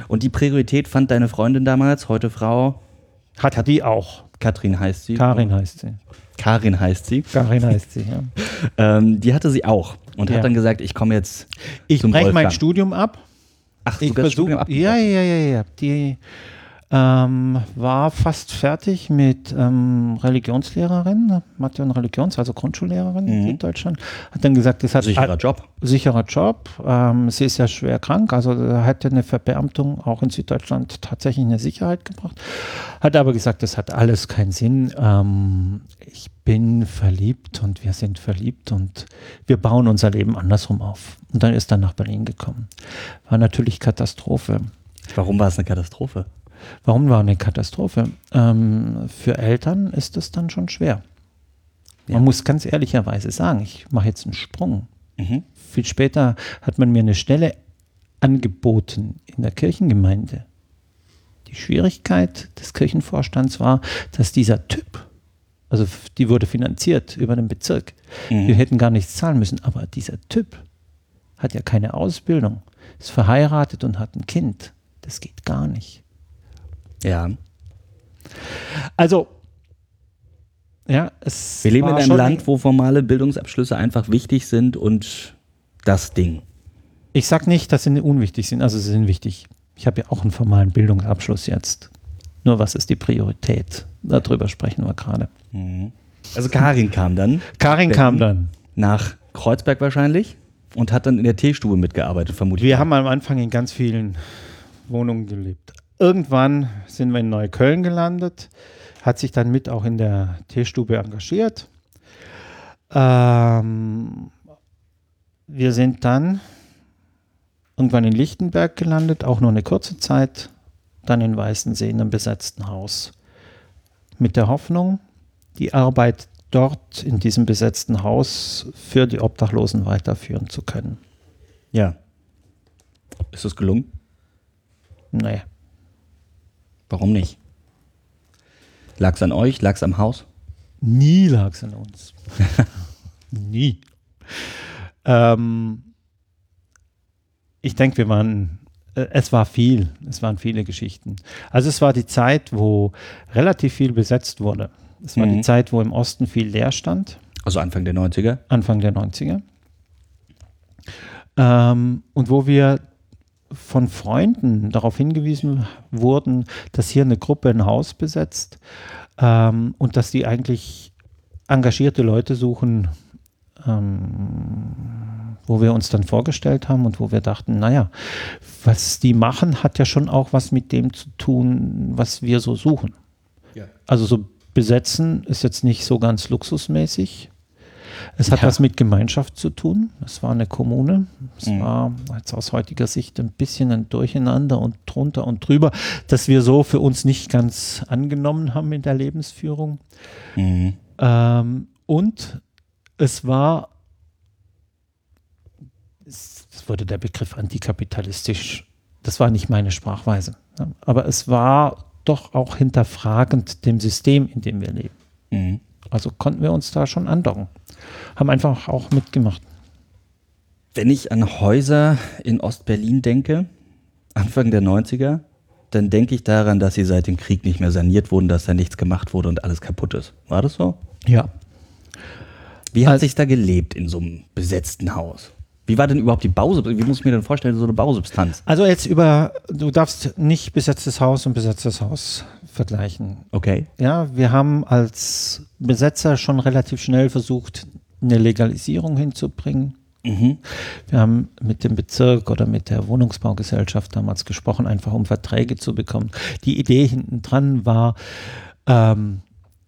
Und die Priorität fand deine Freundin damals, heute Frau Hat die auch. Katrin heißt sie. Karin heißt sie. Karin heißt sie. Karin heißt sie, [laughs] ja. Ähm, die hatte sie auch und Ja. hat dann gesagt, ich komme jetzt. Ich breche mein. Studium ab. Ach, Ich versuche, ja, ja, ja, ja. Die ähm, war fast fertig mit ähm, Religionslehrerin, Mathe und Religions, also Grundschullehrerin Mhm. in Deutschland. Hat dann gesagt, das hat Sicherer Job. sicherer Job. Ähm, sie ist ja schwer krank, also da hätte eine Verbeamtung auch in Süddeutschland tatsächlich eine Sicherheit gebracht. Hat aber gesagt, das hat alles keinen Sinn. Ähm, ich bin verliebt und wir sind verliebt und wir bauen unser Leben andersrum auf. Und dann ist er nach Berlin gekommen. War natürlich Katastrophe. Warum war es eine Katastrophe? Warum war eine Katastrophe? Ähm, für Eltern ist es dann schon schwer. Man Ja. muss ganz ehrlicherweise sagen, ich mache jetzt einen Sprung. Mhm. Viel später hat man mir eine Stelle angeboten in der Kirchengemeinde. Die Schwierigkeit des Kirchenvorstands war, dass dieser Typ, also die wurde finanziert über den Bezirk, Mhm. wir hätten gar nichts zahlen müssen, aber dieser Typ hat ja keine Ausbildung, ist verheiratet und hat ein Kind. Das geht gar nicht. Ja. Also, ja, es Wir leben in einem Land, wo formale Bildungsabschlüsse einfach wichtig sind und das Ding. Ich sage nicht, dass sie unwichtig sind, also sie sind wichtig. Ich habe ja auch einen formalen Bildungsabschluss jetzt. Nur was ist die Priorität? Darüber sprechen wir gerade. Mhm. Also Karin kam dann Karin Berlin. kam dann. nach Kreuzberg wahrscheinlich und hat dann in der Teestube mitgearbeitet, vermutlich. Wir haben am Anfang in ganz vielen Wohnungen gelebt. Irgendwann sind wir in Neukölln gelandet, hat sich dann mit auch in der Teestube engagiert. Ähm, wir sind dann irgendwann in Lichtenberg gelandet, auch nur eine kurze Zeit, dann in Weißensee in einem besetzten Haus. Mit der Hoffnung, die Arbeit dort in diesem besetzten Haus für die Obdachlosen weiterführen zu können. Ja. Ist es gelungen? Nee. Warum nicht? Lag es an euch? Lag es am Haus? Nie lag es an uns. [laughs] Nie. Ähm, ich denke, wir waren, äh, es war viel, es waren viele Geschichten. Also es war die Zeit, wo relativ viel besetzt wurde. Es war Mhm. die Zeit, wo im Osten viel leer stand, Also Anfang der 90er? Anfang der 90er. Ähm, und wo wir von Freunden darauf hingewiesen wurden, dass hier eine Gruppe ein Haus besetzt ähm, und dass die eigentlich engagierte Leute suchen, ähm, wo wir uns dann vorgestellt haben und wo wir dachten, naja, was die machen, hat ja schon auch was mit dem zu tun, was wir so suchen. Ja. Also so besetzen ist jetzt nicht so ganz luxusmäßig. Es hat Ja. was mit Gemeinschaft zu tun. Es war eine Kommune. Es Mhm. war jetzt aus heutiger Sicht ein bisschen ein Durcheinander und drunter und drüber, dass wir so für uns nicht ganz angenommen haben in der Lebensführung. Mhm. Ähm, und es war, es wurde der Begriff antikapitalistisch, das war nicht meine Sprachweise, aber es war doch auch hinterfragend dem System, in dem wir leben. Mhm. Also konnten wir uns da schon andocken. Haben einfach auch mitgemacht. Wenn ich an Häuser in Ostberlin denke, Anfang der 90er, dann denke ich daran, dass sie seit dem Krieg nicht mehr saniert wurden, dass da nichts gemacht wurde und alles kaputt ist. War das so? Ja. Wie hat Also- sich da gelebt in so einem besetzten Haus? Wie war denn überhaupt die Bausubstanz? Wie muss ich mir denn vorstellen, so eine Bausubstanz? Also jetzt über, du darfst nicht besetztes Haus und besetztes Haus vergleichen. Okay. Ja, wir haben als Besetzer schon relativ schnell versucht, eine Legalisierung hinzubringen. Mhm. Wir haben mit dem Bezirk oder mit der Wohnungsbaugesellschaft damals gesprochen, einfach um Verträge zu bekommen. Die Idee hinten dran war, ähm,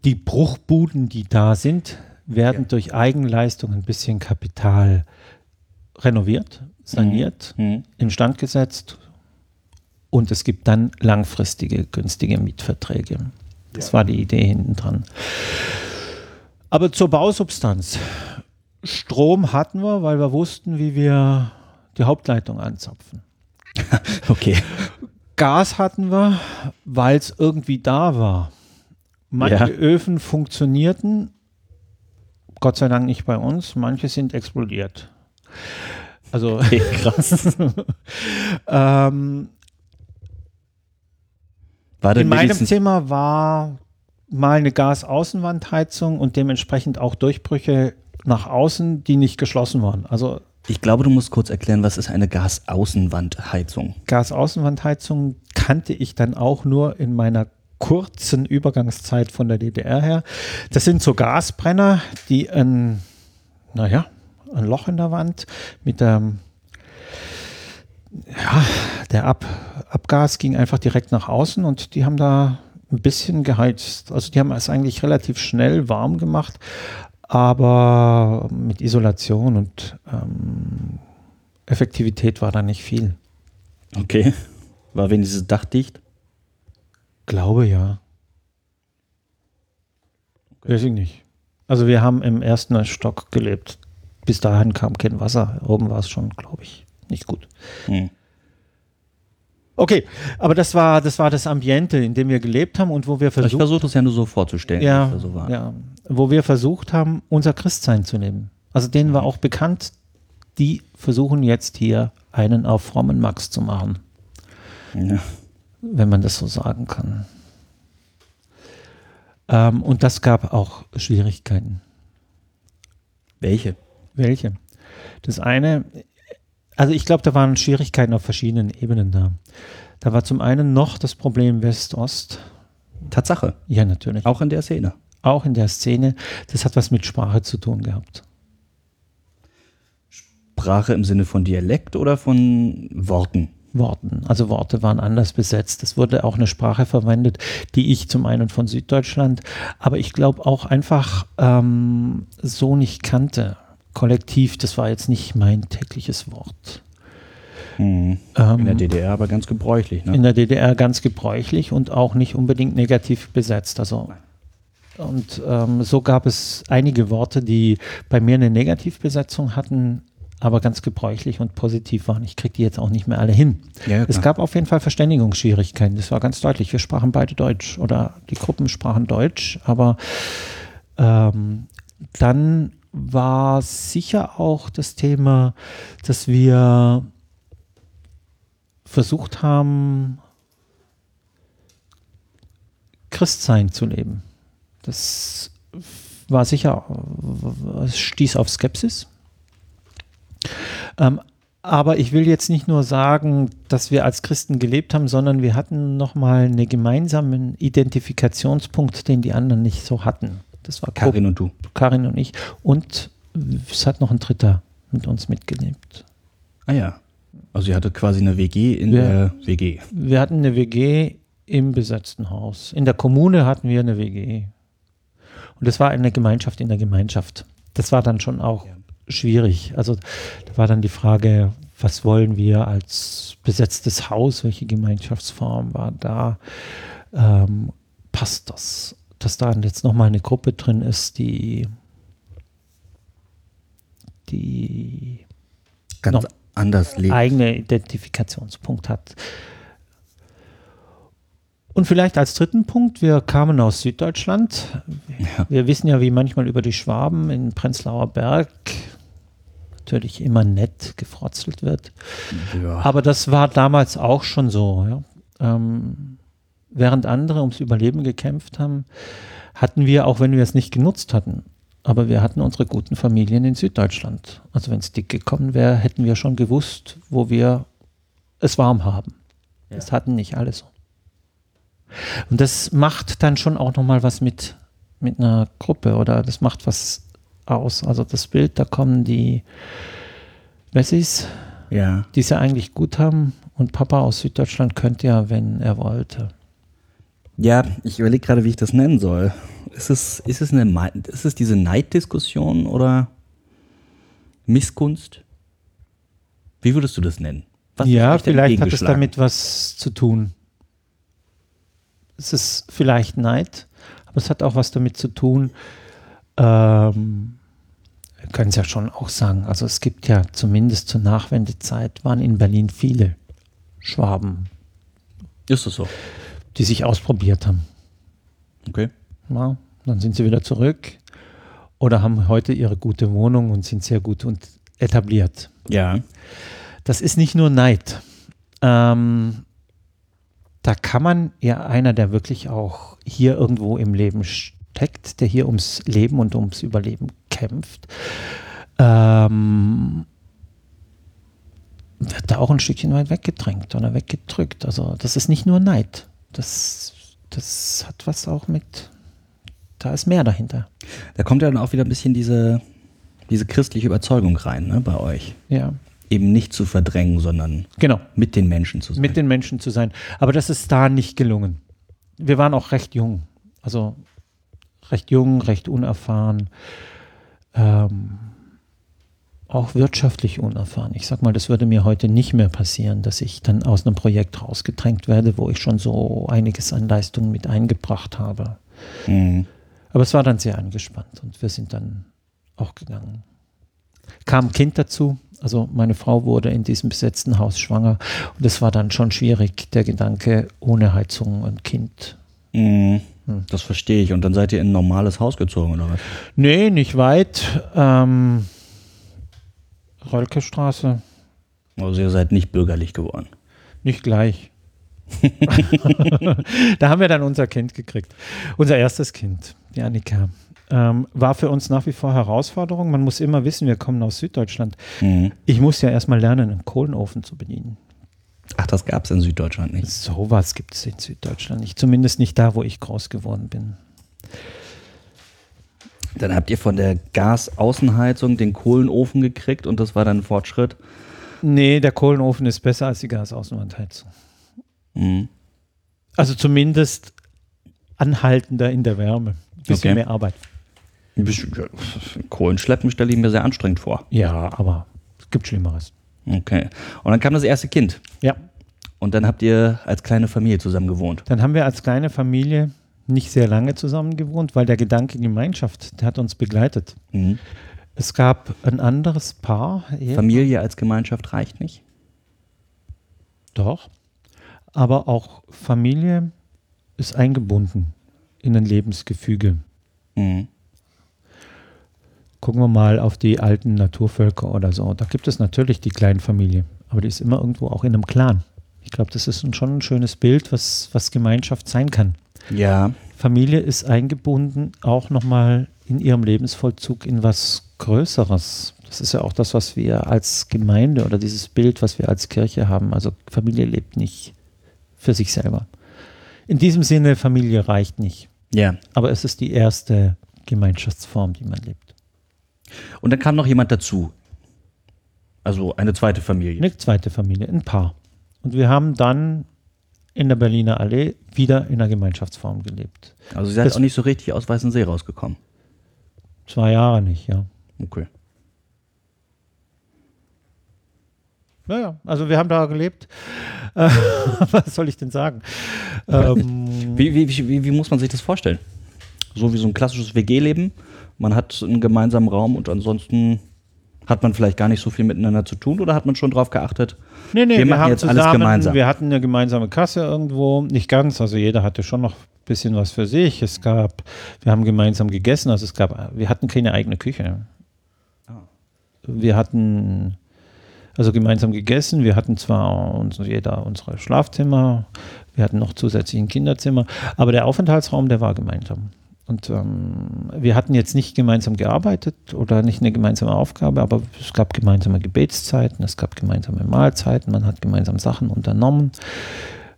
die Bruchbuden, die da sind, werden Ja. durch Eigenleistung ein bisschen Kapital renoviert, saniert, Mhm. instand gesetzt und es gibt dann langfristige, günstige Mietverträge. Das war die Idee hinten dran. Aber zur Bausubstanz. Strom hatten wir, weil wir wussten, wie wir die Hauptleitung anzapfen. [laughs] Okay. Gas hatten wir, weil es irgendwie da war. Manche Ja. Öfen funktionierten, Gott sei Dank nicht bei uns, manche sind explodiert. Also okay krass. [laughs] ähm, War in meinem Zimmer war mal eine Gasaußenwandheizung und dementsprechend auch Durchbrüche nach außen, die nicht geschlossen waren. Also Ich glaube, du musst kurz erklären, was ist eine Gasaußenwandheizung? Gasaußenwandheizung kannte ich dann auch nur in meiner kurzen Übergangszeit von der DDR her. Das sind so Gasbrenner, die ein, naja, ein Loch in der Wand mit der, ja, der Ab, Abgas ging einfach direkt nach außen und die haben da ein bisschen geheizt. Also die haben es eigentlich relativ schnell warm gemacht, aber mit Isolation und ähm, Effektivität war da nicht viel. Okay. War wenigstens dachdicht? Glaube ja. Weiß ich nicht. Also wir haben im ersten Stock gelebt. Bis dahin kam kein Wasser. Oben war es schon, glaube ich, nicht gut. Hm. Okay, aber das war das war das Ambiente, in dem wir gelebt haben und wo wir Ich versucht, versuche es ja nur so vorzustellen, ja, so ja, wo wir versucht haben, unser Christsein zu leben. Also denen war auch bekannt, die versuchen jetzt hier einen auf frommen Max zu machen. Ja. wenn man das so sagen kann. Ähm, und das gab auch Schwierigkeiten. Welche? Welche? Das eine, also ich glaube, da waren Schwierigkeiten auf verschiedenen Ebenen da. Da war zum einen noch das Problem West-Ost. Tatsache. Ja, natürlich. Auch in der Szene. auch in der Szene, das hat was mit Sprache zu tun gehabt. Sprache im Sinne von Dialekt oder von Worten? Worten. Also Worte waren anders besetzt. Es wurde auch eine Sprache verwendet, die ich zum einen von Süddeutschland, aber ich glaube auch einfach ähm, so nicht kannte. Kollektiv, das war jetzt nicht mein tägliches Wort. Mhm. Ähm, In der DDR aber ganz gebräuchlich. Ne? in der DDR ganz gebräuchlich und auch nicht unbedingt negativ besetzt. Also und ähm, so gab es einige Worte, die bei mir eine Negativbesetzung hatten, aber ganz gebräuchlich und positiv waren. Ich kriege die jetzt auch nicht mehr alle hin. Ja, Es gab auf jeden Fall Verständigungsschwierigkeiten. Das war ganz deutlich. Wir sprachen beide Deutsch oder die Gruppen sprachen Deutsch, aber ähm, dann war sicher auch das Thema, dass wir versucht haben, Christsein zu leben. Das war sicher, es stieß auf Skepsis. Ähm, aber ich will jetzt nicht nur sagen, dass wir als Christen gelebt haben, sondern wir hatten nochmal einen gemeinsamen Identifikationspunkt, den die anderen nicht so hatten. Das war Karin, und du. Karin und ich. Und es hat noch ein Dritter mit uns mitgelebt. Ah ja. Also ihr hattet quasi eine WG in Ja. der WG. Wir hatten eine WG im besetzten Haus. In der Kommune hatten wir eine WG. Und es war eine Gemeinschaft in der Gemeinschaft. Das war dann schon auch Ja. schwierig. Also da war dann die Frage, was wollen wir als besetztes Haus? Welche Gemeinschaftsform war da? Ähm, passt das? Dass da jetzt nochmal eine Gruppe drin ist, die, die Ganz anders lebt. eigene Identifikationspunkt hat. Und vielleicht als dritten Punkt, wir kamen aus Süddeutschland. Ja. Wir wissen ja, wie manchmal über die Schwaben in Prenzlauer Berg natürlich immer nett gefrotzelt wird. Ja. Aber das war damals auch schon so. Ja. Ähm, während andere ums Überleben gekämpft haben, hatten wir, auch wenn wir es nicht genutzt hatten, aber wir hatten unsere guten Familien in Süddeutschland. Also wenn es dick gekommen wäre, hätten wir schon gewusst, wo wir es warm haben. Ja. Das hatten nicht alle so. Und das macht dann schon auch nochmal was mit, mit einer Gruppe oder das macht was aus. Also das Bild, da kommen die Wessis, ja. die es ja eigentlich gut haben. Und Papa aus Süddeutschland könnte ja, wenn er wollte. Ja, ich überlege gerade, wie ich das nennen soll. Ist es, ist es, eine, ist es diese Neiddiskussion oder Missgunst? Wie würdest du das nennen? Was ja, vielleicht hat es damit was zu tun. Es ist vielleicht Neid, aber es hat auch was damit zu tun. Ähm, wir können es ja schon auch sagen. Also es gibt ja zumindest zur Nachwendezeit waren in Berlin viele Schwaben, Ist das so? Die sich ausprobiert haben. Okay. Ja, dann sind sie wieder zurück oder haben heute ihre gute Wohnung und sind sehr gut und etabliert. Ja. Das ist nicht nur Neid. Ähm, da kann man ja einer, der wirklich auch hier irgendwo im Leben steckt, der hier ums Leben und ums Überleben kämpft, ähm, wird da auch ein Stückchen weit weggedrängt oder weggedrückt. Also das ist nicht nur Neid. Das, das hat was auch mit, da ist mehr dahinter. Da kommt ja dann auch wieder ein bisschen diese, diese christliche Überzeugung rein, ne, bei euch. Ja, Eben nicht zu verdrängen, sondern genau. mit den Menschen zu sein. mit den Menschen zu sein. Aber das ist da nicht gelungen. Wir waren auch recht jung. Also recht jung, recht unerfahren. Ähm, auch wirtschaftlich unerfahren. Ich sag mal, das würde mir heute nicht mehr passieren, dass ich dann aus einem Projekt rausgedrängt werde, wo ich schon so einiges an Leistungen mit eingebracht habe. Mhm. Aber es war dann sehr angespannt und wir sind dann auch gegangen. Kam ein Kind dazu, also meine Frau wurde in diesem besetzten Haus schwanger und es war dann schon schwierig, der Gedanke ohne Heizung und Kind. Mhm. Hm. Das verstehe ich. Und dann seid ihr in ein normales Haus gezogen, oder was? Nee, nicht weit. Ähm, Rölkestraße, Also ihr seid nicht bürgerlich geworden. nicht gleich. [laughs] da haben wir dann unser Kind gekriegt. Unser erstes Kind, die Annika. Ähm, war für uns nach wie vor Herausforderung. Man muss immer wissen, wir kommen aus Süddeutschland. Mhm. Ich muss ja erstmal lernen, einen Kohlenofen zu bedienen. Ach, das gab es in Süddeutschland nicht. Sowas gibt es in Süddeutschland nicht. Zumindest nicht da, wo ich groß geworden bin. Dann habt ihr von der Gasaußenheizung den Kohlenofen gekriegt und das war dann ein Fortschritt. Nee, der Kohlenofen ist besser als die Gasaußenwandheizung. Mhm. Also zumindest anhaltender in der Wärme. Bisschen Okay. mehr Arbeit. Ein bisschen- ja, Kohlen schleppen stelle ich mir sehr anstrengend vor. Ja, aber es gibt Schlimmeres. Okay. Und dann kam das erste Kind. Ja, Und dann habt ihr als kleine Familie zusammen gewohnt. dann haben wir als kleine Familie nicht sehr lange zusammen gewohnt, weil der Gedanke Gemeinschaft, der hat uns begleitet. Mhm. Es gab ein anderes Paar, Familie als Gemeinschaft reicht nicht. doch, aber auch Familie ist eingebunden in ein Lebensgefüge. Mhm. Gucken wir mal auf die alten Naturvölker oder so. Da gibt es natürlich die Kleinfamilie, aber die ist immer irgendwo auch in einem Clan. Ich glaube, das ist schon ein schönes Bild, was, was Gemeinschaft sein kann. Ja. Familie ist eingebunden auch nochmal in ihrem Lebensvollzug in was Größeres. Das ist ja auch das, was wir als Gemeinde oder dieses Bild, was wir als Kirche haben. Also Familie lebt nicht für sich selber. In diesem Sinne, Familie reicht nicht. Ja. Aber es ist die erste Gemeinschaftsform, die man lebt. Und dann kam noch jemand dazu. Also eine zweite Familie. Eine zweite Familie, ein Paar. Und wir haben dann in der Berliner Allee wieder in einer Gemeinschaftsform gelebt. Also sie Das- auch nicht so richtig aus Weißensee rausgekommen. Zwei Jahre nicht, ja. Okay. Naja, also wir haben da gelebt. Äh, [laughs] was soll ich denn sagen? Ähm, Wie, wie, wie, wie muss man sich das vorstellen? So wie so ein klassisches WG-Leben. Man hat einen gemeinsamen Raum und ansonsten hat man vielleicht gar nicht so viel miteinander zu tun oder hat man schon drauf geachtet? nee, nee, wir wir, machen haben jetzt alles zusammen, gemeinsam. wir hatten eine gemeinsame Kasse irgendwo, nicht ganz, also jeder hatte schon noch ein bisschen was für sich. Es gab, wir haben gemeinsam gegessen, also es gab, wir hatten keine eigene Küche. Wir hatten also gemeinsam gegessen. Wir hatten zwar uns, jeder unsere Schlafzimmer, wir hatten noch zusätzlich ein Kinderzimmer, aber der Aufenthaltsraum, der war gemeinsam. Und ähm, wir hatten jetzt nicht gemeinsam gearbeitet oder nicht eine gemeinsame Aufgabe, aber es gab gemeinsame Gebetszeiten, es gab gemeinsame Mahlzeiten, man hat gemeinsam Sachen unternommen.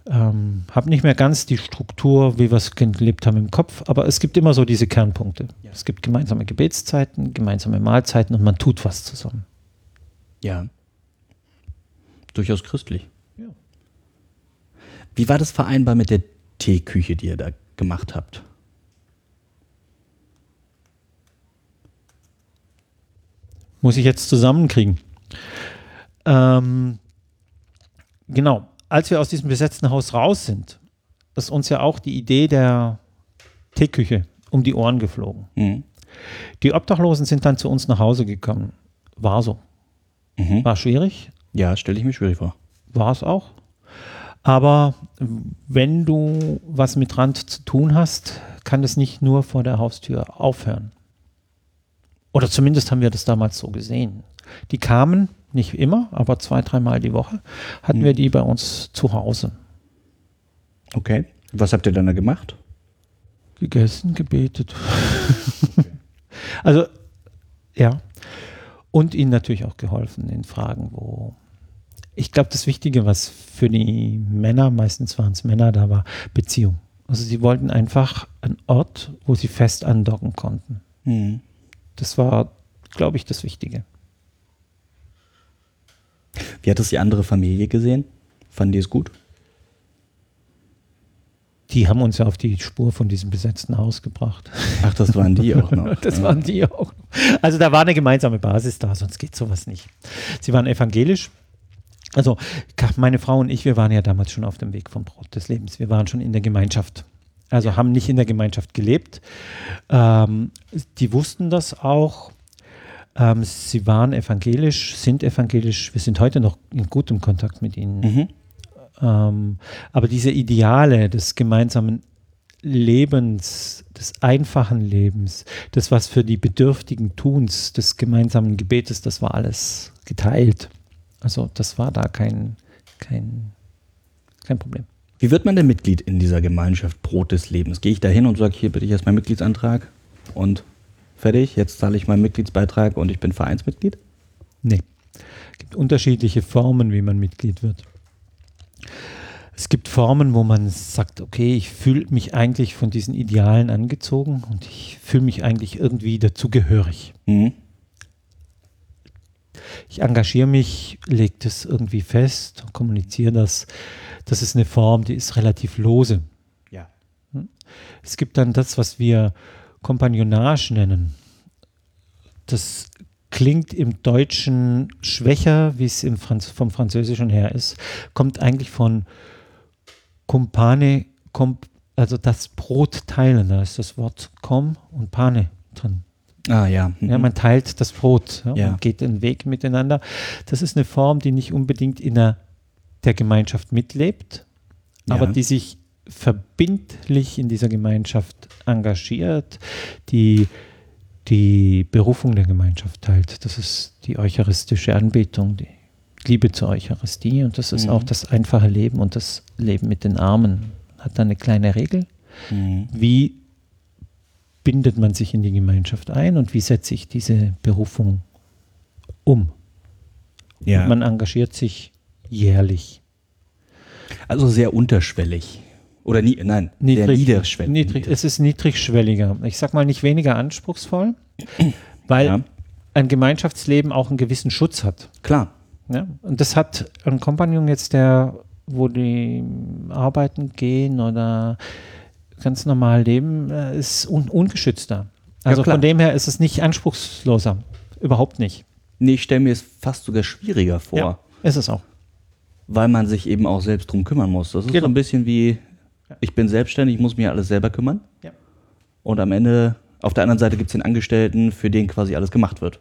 Ähm, habe nicht mehr ganz die Struktur, wie wir es gelebt haben im Kopf, aber es gibt immer so diese Kernpunkte. Es gibt gemeinsame Gebetszeiten, gemeinsame Mahlzeiten und man tut was zusammen. Ja. Durchaus christlich. Ja. Wie war das vereinbar mit der Teeküche, die ihr da gemacht habt? Muss ich jetzt zusammenkriegen. Ähm, genau, als wir aus diesem besetzten Haus raus sind, ist uns ja auch die Idee der Teeküche um die Ohren geflogen. Mhm. Die Obdachlosen sind dann zu uns nach Hause gekommen. War so. Mhm. War schwierig, Ja, stelle ich mir schwierig vor. war es auch. Aber wenn du was mit Rand zu tun hast, kann es nicht nur vor der Haustür aufhören. Oder zumindest haben wir das damals so gesehen. Die kamen, nicht immer, aber zwei, dreimal die Woche, hatten Mhm. wir die bei uns zu Hause. Okay. Was habt ihr dann da gemacht? Gegessen, gebetet. [laughs] also, ja. Und ihnen natürlich auch geholfen in Fragen, wo. Ich glaube, das Wichtige, was für die Männer, meistens waren es Männer, da war Beziehung. Also sie wollten einfach einen Ort, wo sie fest andocken konnten. Mhm. Das war, glaube ich, das Wichtige. Wie hat es die andere Familie gesehen? Fanden die es gut? Die haben uns ja auf die Spur von diesem besetzten Haus gebracht. Ach, das waren die auch noch. [laughs] Das waren die auch. Also da war eine gemeinsame Basis da, sonst geht sowas nicht. Sie waren evangelisch. Also meine Frau und ich, wir waren ja damals schon auf dem Weg vom Brot des Lebens. Wir waren schon in der Gemeinschaft. Also haben nicht in der Gemeinschaft gelebt. Ähm, die wussten das auch. Ähm, sie waren evangelisch, sind evangelisch. Wir sind heute noch in gutem Kontakt mit ihnen. Mhm. Ähm, aber diese Ideale des gemeinsamen Lebens, des einfachen Lebens, das, was für die Bedürftigen tuns, des gemeinsamen Gebetes, das war alles geteilt. Also das war da kein, kein, kein Problem. Wie wird man denn Mitglied in dieser Gemeinschaft Brot des Lebens? Gehe ich da hin und sage, hier bitte ich erst meinen Mitgliedsantrag und fertig, jetzt zahle ich meinen Mitgliedsbeitrag und ich bin Vereinsmitglied? Nee. Es gibt unterschiedliche Formen, wie man Mitglied wird. Es gibt Formen, wo man sagt, okay, ich fühle mich eigentlich von diesen Idealen angezogen und ich fühle mich eigentlich irgendwie dazugehörig. Mhm. Ich engagiere mich, lege das irgendwie fest, kommuniziere das. Das ist eine Form, die ist relativ lose. Ja. Es gibt dann das, was wir Kompagnonage nennen. Das klingt im Deutschen schwächer, wie es im Franz vom Französischen her ist. Kommt eigentlich von Compane, comp also das Brot teilen. Da ist das Wort com und pane drin. Ah ja. Mhm. Ja, man teilt das Brot ja, Ja. und geht den Weg miteinander. Das ist eine Form, die nicht unbedingt in der, der Gemeinschaft mitlebt, aber die sich verbindlich in dieser Gemeinschaft engagiert, die die Berufung der Gemeinschaft teilt. Das ist die eucharistische Anbetung, die Liebe zur Eucharistie und das ist Mhm. auch das einfache Leben und das Leben mit den Armen. Hat da eine kleine Regel. Mhm. Wie bindet man sich in die Gemeinschaft ein und wie setze ich diese Berufung um? Ja. Man engagiert sich jährlich. also sehr unterschwellig. Oder nie, nein, sehr niederschwellig. niedrig, es ist niedrigschwelliger. Ich sag mal nicht weniger anspruchsvoll, [clears throat] weil Ja. ein Gemeinschaftsleben auch einen gewissen Schutz hat. Klar. Ja? Und das hat ein Kompagnon jetzt, der, wo die arbeiten gehen oder ganz normal leben, äh, ist un ungeschützter. Also klar. von dem her ist es nicht anspruchsloser. Überhaupt nicht. Nee, ich stelle mir es fast sogar schwieriger vor, Ja, ist es auch. weil man sich eben auch selbst drum kümmern muss. Das ist Genau. so ein bisschen wie, Ja. ich bin selbstständig, ich muss mir alles selber kümmern. Ja. Und am Ende, auf der anderen Seite gibt es den Angestellten, für den quasi alles gemacht wird.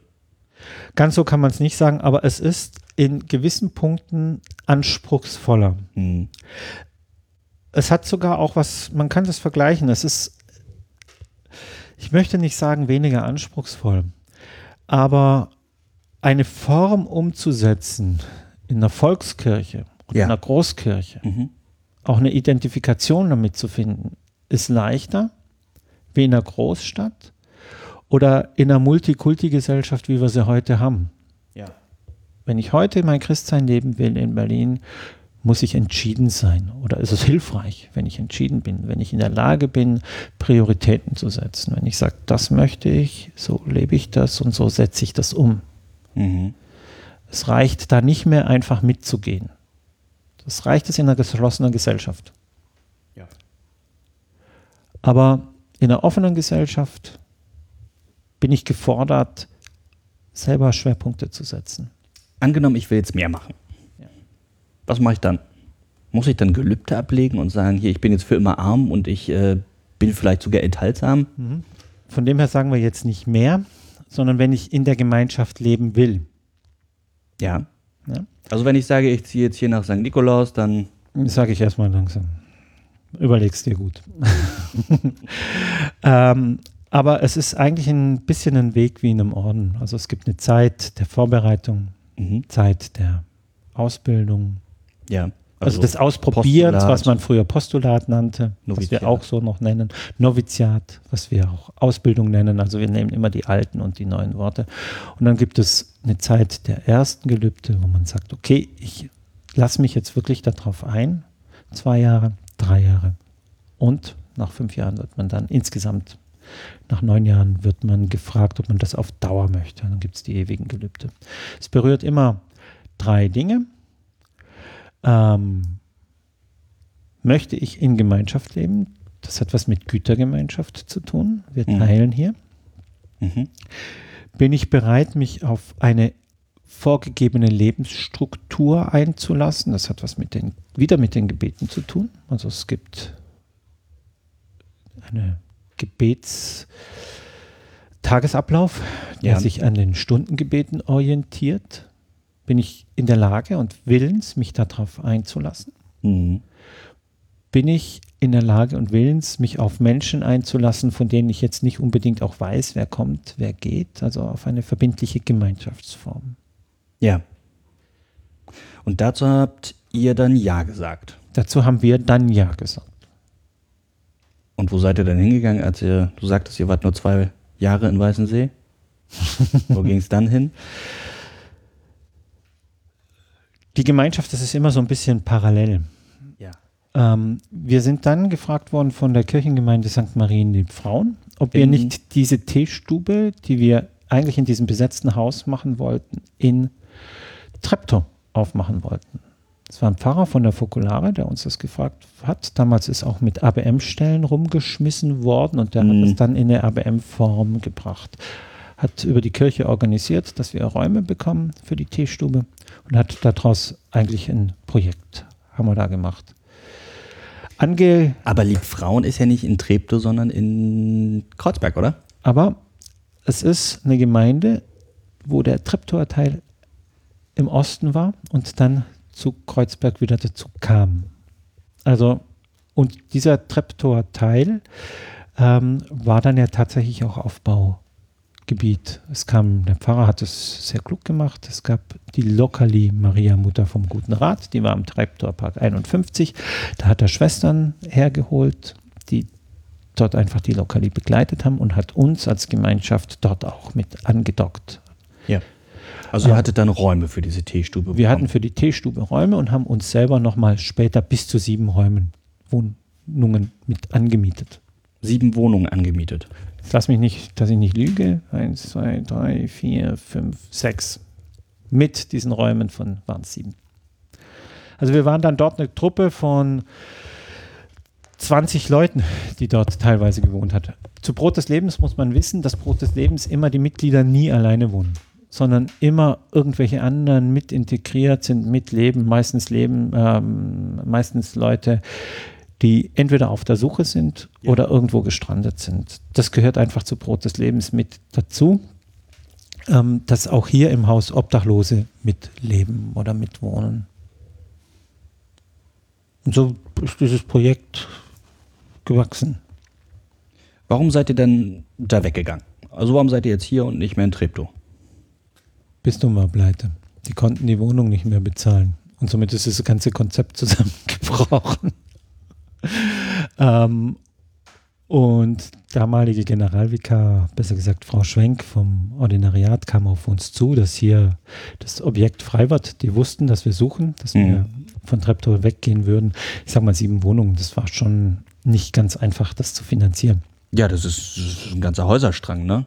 Ganz so kann man es nicht sagen, aber es ist in gewissen Punkten anspruchsvoller. Mhm. Es hat sogar auch was, man kann das vergleichen. Es ist, ich möchte nicht sagen weniger anspruchsvoll, aber eine Form umzusetzen in einer Volkskirche und Ja. in einer Großkirche, Mhm. auch eine Identifikation damit zu finden, ist leichter wie in einer Großstadt oder in einer Multikulti-Gesellschaft, wie wir sie heute haben. Ja. Wenn ich heute mein Christsein leben will in Berlin, muss ich entschieden sein. Oder ist es hilfreich, wenn ich entschieden bin, wenn ich in der Lage bin, Prioritäten zu setzen. Wenn ich sage, das möchte ich, so lebe ich das und so setze ich das um. Mhm. Es reicht da nicht mehr einfach mitzugehen. Das reicht es in einer geschlossenen Gesellschaft. Ja. Aber in einer offenen Gesellschaft bin ich gefordert, selber Schwerpunkte zu setzen. Angenommen, ich will jetzt mehr machen. Was mache ich dann? Muss ich dann Gelübde ablegen und sagen, hier, ich bin jetzt für immer arm und ich äh, bin vielleicht sogar enthaltsam? Von dem her sagen wir jetzt nicht mehr, sondern wenn ich in der Gemeinschaft leben will. Ja. Ja. Also wenn ich sage, ich ziehe jetzt hier nach St. Nikolaus, dann Sage ich erstmal langsam. Überleg's dir gut. [laughs] ähm, aber es ist eigentlich ein bisschen ein Weg wie in einem Orden. Also es gibt eine Zeit der Vorbereitung, mhm. Zeit der Ausbildung, ja. also, des Ausprobierens, Postulat. was man früher Postulat nannte, was Noviziat. wir auch so noch nennen, Noviziat, was wir auch Ausbildung nennen. Also wir nehmen immer die alten und die neuen Worte. Und dann gibt es eine Zeit der ersten Gelübde, wo man sagt, okay, ich lasse mich jetzt wirklich darauf ein. Zwei Jahre, drei Jahre. Und nach fünf Jahren wird man dann insgesamt, nach neun Jahren wird man gefragt, ob man das auf Dauer möchte. Dann gibt es die ewigen Gelübde. Es berührt immer drei Dinge. Ähm, möchte ich in Gemeinschaft leben? Das hat was mit Gütergemeinschaft zu tun. Wir Mhm. teilen hier. Mhm. Bin ich bereit, mich auf eine vorgegebene Lebensstruktur einzulassen? Das hat was mit den, wieder mit den Gebeten zu tun. Also es gibt eine Gebetstagesablauf, der Ja. sich an den Stundengebeten orientiert. Bin ich in der Lage und willens, mich darauf einzulassen? Mhm. bin ich in der Lage und willens, mich auf Menschen einzulassen, von denen ich jetzt nicht unbedingt auch weiß, wer kommt, wer geht, also auf eine verbindliche Gemeinschaftsform. Ja. Und dazu habt ihr dann Ja gesagt. Dazu haben wir dann Ja gesagt. Und wo seid ihr dann hingegangen, als ihr, du sagtest, ihr wart nur zwei Jahre in Weißensee? [laughs] wo ging es dann hin? Die Gemeinschaft, das ist immer so ein bisschen parallel. Ja. Ähm, wir sind dann gefragt worden von der Kirchengemeinde St. Marien die Frauen, ob wir In- nicht diese Teestube, die wir eigentlich in diesem besetzten Haus machen wollten, in Treptow aufmachen wollten. Es war ein Pfarrer von der Fokulare, der uns das gefragt hat. Damals ist auch mit ABM-Stellen rumgeschmissen worden und der Mhm. hat es dann in eine ABM-Form gebracht. Hat über die Kirche organisiert, dass wir Räume bekommen für die Teestube und hat daraus eigentlich ein Projekt, haben wir da gemacht. Ange Aber Liebfrauen ist ja nicht in Treptow, sondern in Kreuzberg, oder? Aber es ist eine Gemeinde, wo der Treptower Teil im Osten war und dann zu Kreuzberg wieder dazu kam. Also, und dieser Treptower Teil ähm, war dann ja tatsächlich auch Aufbaugebiet. Es kam, der Pfarrer hat es sehr klug gemacht. Es gab die Lokali Maria Mutter vom Guten Rat, die war am Treptower Park 51. Da hat er Schwestern hergeholt, die dort einfach die Lokali begleitet haben und hat uns als Gemeinschaft dort auch mit angedockt. Ja. Also ihr hattet dann Räume für diese Teestube. Wir hatten bekommen. für die Teestube Räume und haben uns selber nochmal später bis zu sieben Räumen Wohnungen mit angemietet. sieben Wohnungen angemietet. Lass mich nicht, dass ich nicht lüge. Eins, zwei, drei, vier, fünf, sechs. Mit diesen Räumen von waren es sieben. Also wir waren dann dort eine Truppe von 20 Leuten, die dort teilweise gewohnt hat. Zu Brot des Lebens muss man wissen, dass Brot des Lebens immer die Mitglieder nie alleine wohnen, sondern immer irgendwelche anderen mit integriert sind, mitleben, meistens leben, ähm, meistens Leute, die entweder auf der Suche sind Ja. oder irgendwo gestrandet sind. Das gehört einfach zu Brot des Lebens mit dazu, ähm, dass auch hier im Haus Obdachlose mitleben oder mitwohnen. Und so ist dieses Projekt gewachsen. Warum seid ihr denn da weggegangen? Also warum seid ihr jetzt hier und nicht mehr in Treptow? Bistum war pleite. Die konnten die Wohnung nicht mehr bezahlen. Und somit ist das ganze Konzept [laughs] zusammengebrochen. Ähm, und damalige Generalvikar, besser gesagt Frau Schwenk vom Ordinariat, kam auf uns zu, dass hier das Objekt frei wird. Die wussten, dass wir suchen, dass wir Mhm. von Treptow weggehen würden. Ich sag mal sieben Wohnungen. Das war schon nicht ganz einfach, das zu finanzieren. Ja, das ist, das ist ein ganzer Häuserstrang, ne?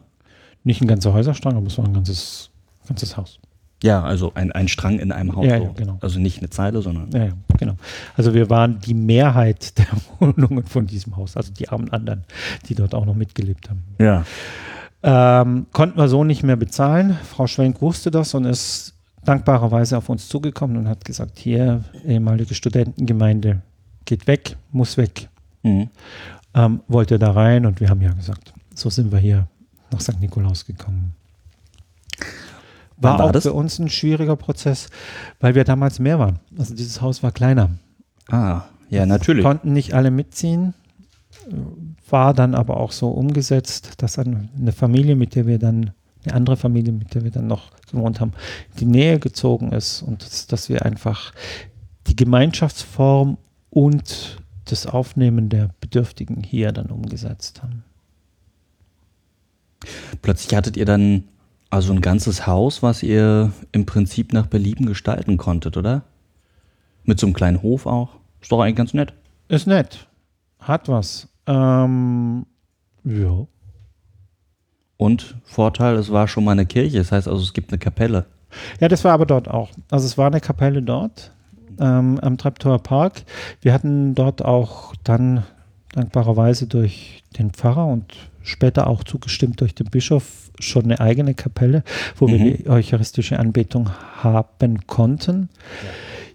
Nicht ein ganzer Häuserstrang, aber es war ein ganzes, ganzes Haus. Ja, also ein, ein Strang in einem Haus. Ja, ja, genau. Also nicht eine Zeile, sondern. Ja, ja, genau. Also wir waren die Mehrheit [laughs] der Wohnungen von diesem Haus, also die armen anderen, die dort auch noch mitgelebt haben. Ja. Ähm, konnten wir so nicht mehr bezahlen. Frau Schwenk wusste das und ist dankbarerweise auf uns zugekommen und hat gesagt, hier, ehemalige Studentengemeinde, geht weg, muss weg. Mhm. Ähm, wollte da rein und wir haben ja gesagt, so sind wir hier nach St. Nikolaus gekommen. War, war auch das? für uns ein schwieriger Prozess, weil wir damals mehr waren. Also dieses Haus war kleiner. Ah, ja, natürlich. Konnten nicht alle mitziehen, war dann aber auch so umgesetzt, dass eine Familie, mit der wir dann, eine andere Familie, mit der wir dann noch gewohnt haben, die Nähe gezogen ist und dass, dass wir einfach die Gemeinschaftsform und das Aufnehmen der Bedürftigen hier dann umgesetzt haben. Plötzlich hattet ihr dann also ein ganzes Haus, was ihr im Prinzip nach Belieben gestalten konntet, oder? Mit so einem kleinen Hof auch. Ist doch eigentlich ganz nett. Ist nett. Hat was. Ähm, ja. Und Vorteil, es war schon mal eine Kirche. Das heißt also, es gibt eine Kapelle. Ja, das war aber dort auch. Also es war eine Kapelle dort ähm, am Treptower Park. Wir hatten dort auch dann dankbarerweise durch den Pfarrer und später auch zugestimmt durch den Bischof schon eine eigene Kapelle, wo wir Mhm. die eucharistische Anbetung haben konnten.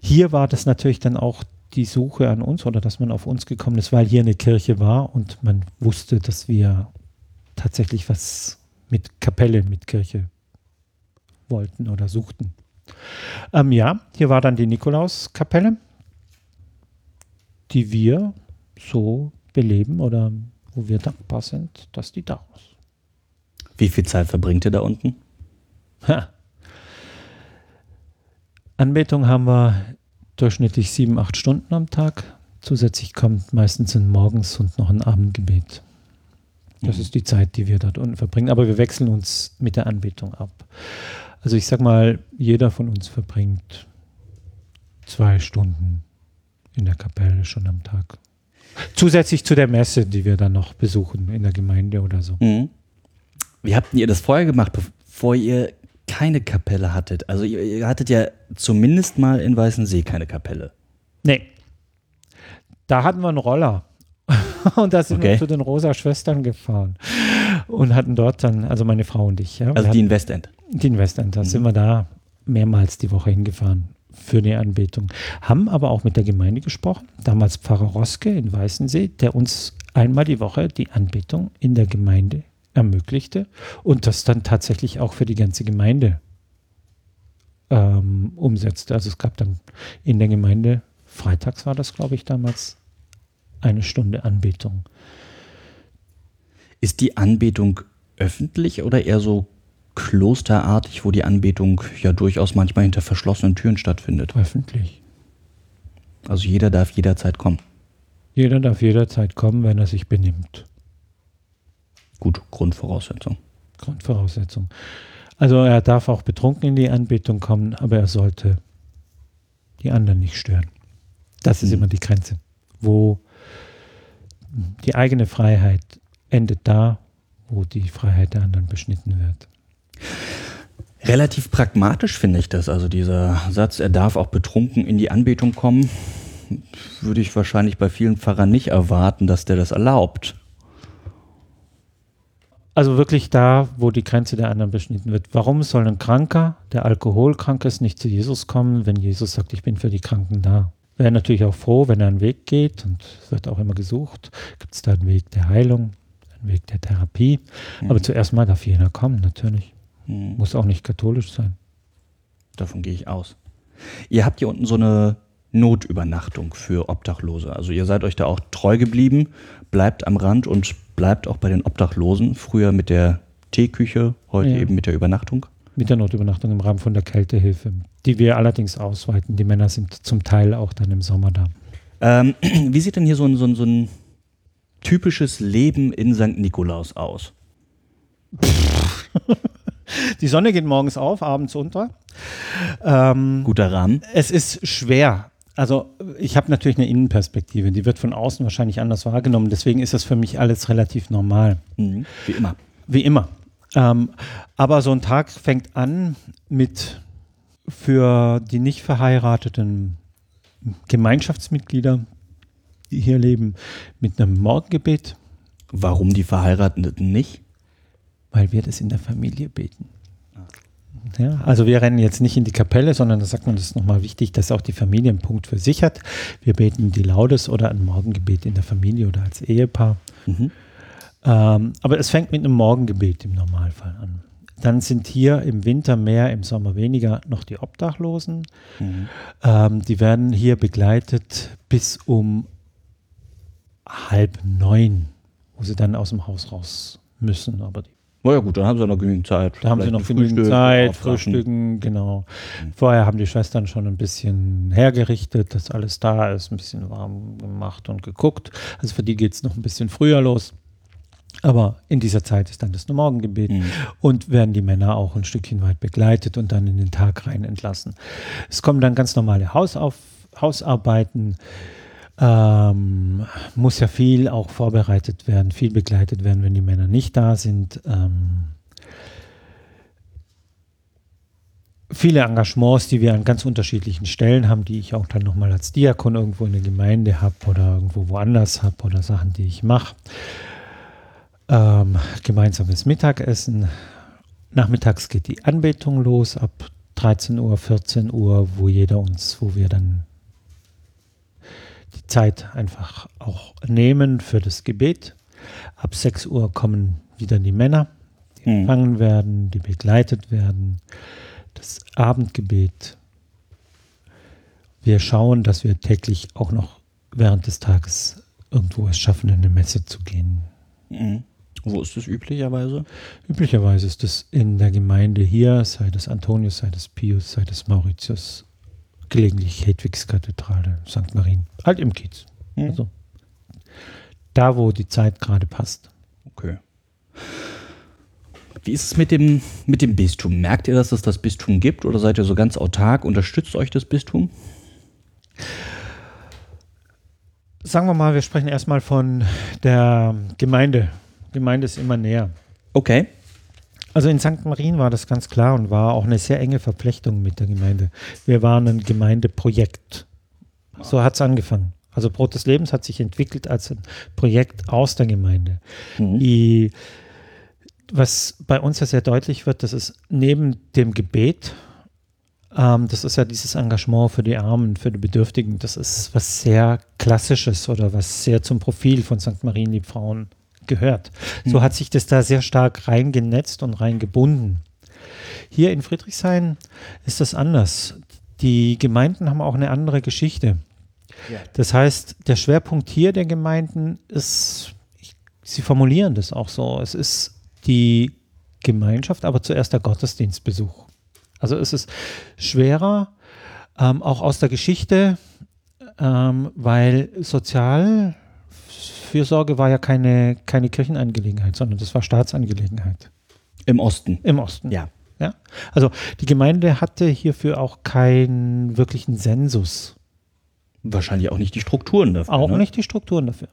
Hier war das natürlich dann auch die Suche an uns oder dass man auf uns gekommen ist, weil hier eine Kirche war und man wusste, dass wir tatsächlich was mit Kapelle, mit Kirche wollten oder suchten. Ähm, ja, hier war dann die Nikolauskapelle, die wir so beleben oder wo wir dankbar sind, dass die da ist. Wie viel Zeit verbringt ihr da unten? Ha. Anbetung haben wir durchschnittlich sieben, acht Stunden am Tag. Zusätzlich kommt meistens ein Morgens- und noch ein Abendgebet. Das Mhm. ist die Zeit, die wir dort unten verbringen. Aber wir wechseln uns mit der Anbetung ab. Also ich sag mal, jeder von uns verbringt zwei Stunden in der Kapelle schon am Tag. Zusätzlich zu der Messe, die wir dann noch besuchen in der Gemeinde oder so. Mhm. Wie habt ihr das vorher gemacht, bevor ihr keine Kapelle hattet? Also ihr, ihr hattet ja zumindest mal in Weißensee keine Kapelle. Nee. Da hatten wir einen Roller. [laughs] und da sind Okay. wir zu den Rosa Schwestern gefahren und hatten dort dann, also meine Frau und ich, ja, Also die in Westend. die in Westend, da sind wir da mehrmals die Woche hingefahren für die Anbetung. Haben aber auch mit der Gemeinde gesprochen, damals Pfarrer Roske in Weißensee, der uns einmal die Woche die Anbetung in der Gemeinde ermöglichte und das dann tatsächlich auch für die ganze Gemeinde ähm, umsetzte. Also es gab dann in der Gemeinde, freitags war das, glaube ich, damals, eine Stunde Anbetung. Ist die Anbetung öffentlich oder eher so klosterartig, wo die Anbetung ja durchaus manchmal hinter verschlossenen Türen stattfindet? Öffentlich. Also jeder darf jederzeit kommen. Jeder darf jederzeit kommen, wenn er sich benimmt. Gut, Grundvoraussetzung. Grundvoraussetzung. Also er darf auch betrunken in die Anbetung kommen, aber er sollte die anderen nicht stören. Das ist Mhm. immer die Grenze, wo die eigene Freiheit endet da, wo die Freiheit der anderen beschnitten wird. Relativ pragmatisch finde ich das. Also dieser Satz, er darf auch betrunken in die Anbetung kommen, würde ich wahrscheinlich bei vielen Pfarrern nicht erwarten, dass der das erlaubt. Also wirklich da, wo die Grenze der anderen beschnitten wird. Warum soll ein Kranker, der alkoholkrank ist, nicht zu Jesus kommen, wenn Jesus sagt, ich bin für die Kranken da? Wäre natürlich auch froh, wenn er einen Weg geht und es wird auch immer gesucht. Gibt es da einen Weg der Heilung, einen Weg der Therapie? Aber zuerst mal darf jeder kommen, natürlich. Hm, Muss auch nicht katholisch sein. davon gehe ich aus. Ihr habt hier unten so eine Notübernachtung für Obdachlose. Also ihr seid euch da auch treu geblieben, bleibt am Rand und bleibt auch bei den Obdachlosen. Früher mit der Teeküche, heute Ja. eben mit der Übernachtung. Mit der Notübernachtung im Rahmen von der Kältehilfe, die wir allerdings ausweiten. Die Männer sind zum Teil auch dann im Sommer da. Ähm, [clears throat] wie sieht denn hier so ein, so, ein, so ein typisches Leben in St. Nikolaus aus? [laughs] Die Sonne geht morgens auf, abends unter. Ähm, Guter Rahmen. Es ist schwer. Also ich habe natürlich eine Innenperspektive, die wird von außen wahrscheinlich anders wahrgenommen. Deswegen ist das für mich alles relativ normal, Mhm. Wie immer. wie immer. Ähm, aber so ein Tag fängt an mit für die nicht verheirateten Gemeinschaftsmitglieder, die hier leben, mit einem Morgengebet, Warum die Verheirateten nicht? Weil wir das in der Familie beten. Ja, also wir rennen jetzt nicht in die Kapelle, sondern da sagt man, das ist nochmal wichtig, dass auch die Familie einen Punkt für sich hat. Wir beten die Laudes oder ein Morgengebet in der Familie oder als Ehepaar. Mhm. Ähm, aber es fängt mit einem Morgengebet im Normalfall an. Dann sind hier im Winter mehr, im Sommer weniger noch die Obdachlosen. Mhm. Ähm, die werden hier begleitet bis um halb neun, wo sie dann aus dem Haus raus müssen. Aber die Na ja gut, dann haben sie noch genügend Zeit. da haben sie noch genügend Frühstück, Zeit, frühstücken, genau. Vorher haben die Schwestern schon ein bisschen hergerichtet, dass alles da ist, ein bisschen warm gemacht und geguckt. Also für die geht es noch ein bisschen früher los. Aber in dieser Zeit ist dann das Morgengebet Mhm. und werden die Männer auch ein Stückchen weit begleitet und dann in den Tag rein entlassen. Es kommen dann ganz normale Hausauf Hausarbeiten. Ähm, muss ja viel auch vorbereitet werden, viel begleitet werden, wenn die Männer nicht da sind. Ähm, viele Engagements, die wir an ganz unterschiedlichen Stellen haben, die ich auch dann nochmal als Diakon irgendwo in der Gemeinde habe oder irgendwo woanders habe oder Sachen, die ich mache. Ähm, gemeinsames Mittagessen. Nachmittags geht die Anbetung los ab 13 Uhr, 14 Uhr, wo jeder uns, wo wir dann die Zeit einfach auch nehmen für das Gebet. Ab 6 Uhr kommen wieder die Männer, die Mhm. empfangen werden, die begleitet werden. Das Abendgebet. Wir schauen, dass wir täglich auch noch während des Tages irgendwo es schaffen, in eine Messe zu gehen. Mhm. Wo ist das üblicherweise? Üblicherweise ist es in der Gemeinde hier, sei das Antonius, sei das Pius, sei das Mauritius, gelegentlich Hedwigskathedrale, St. Marien, halt im Kiez. Mhm. Also da, wo die Zeit gerade passt. Okay. Wie ist es mit dem, mit dem Bistum? Merkt ihr, dass es das Bistum gibt oder seid ihr so ganz autark? Unterstützt euch das Bistum? sagen wir mal, wir sprechen erstmal von der Gemeinde. Gemeinde ist immer näher. Okay. Also in St. Marien war das ganz klar und war auch eine sehr enge Verflechtung mit der Gemeinde. Wir waren ein Gemeindeprojekt. So hat es angefangen. Also Brot des Lebens hat sich entwickelt als ein Projekt aus der Gemeinde. Mhm. Die, was bei uns ja sehr deutlich wird, das ist neben dem Gebet, ähm, das ist ja dieses Engagement für die Armen, für die Bedürftigen, das ist was sehr Klassisches oder was sehr zum Profil von St. Marien Liebfrauen gehört. So Mhm. hat sich das da sehr stark reingenetzt und reingebunden. Hier in Friedrichshain ist das anders. Die Gemeinden haben auch eine andere Geschichte. Ja. Das heißt, der Schwerpunkt hier der Gemeinden ist, ich, sie formulieren das auch so, es ist die Gemeinschaft, aber zuerst der Gottesdienstbesuch. Also es ist schwerer, ähm, auch aus der Geschichte, ähm, weil Sozialfürsorge war ja keine, keine Kirchenangelegenheit, sondern das war Staatsangelegenheit Im Osten. im Osten. Ja. Ja? Also die Gemeinde hatte hierfür auch keinen wirklichen Sensus. Wahrscheinlich auch nicht die Strukturen dafür. Auch ne? nicht die Strukturen dafür.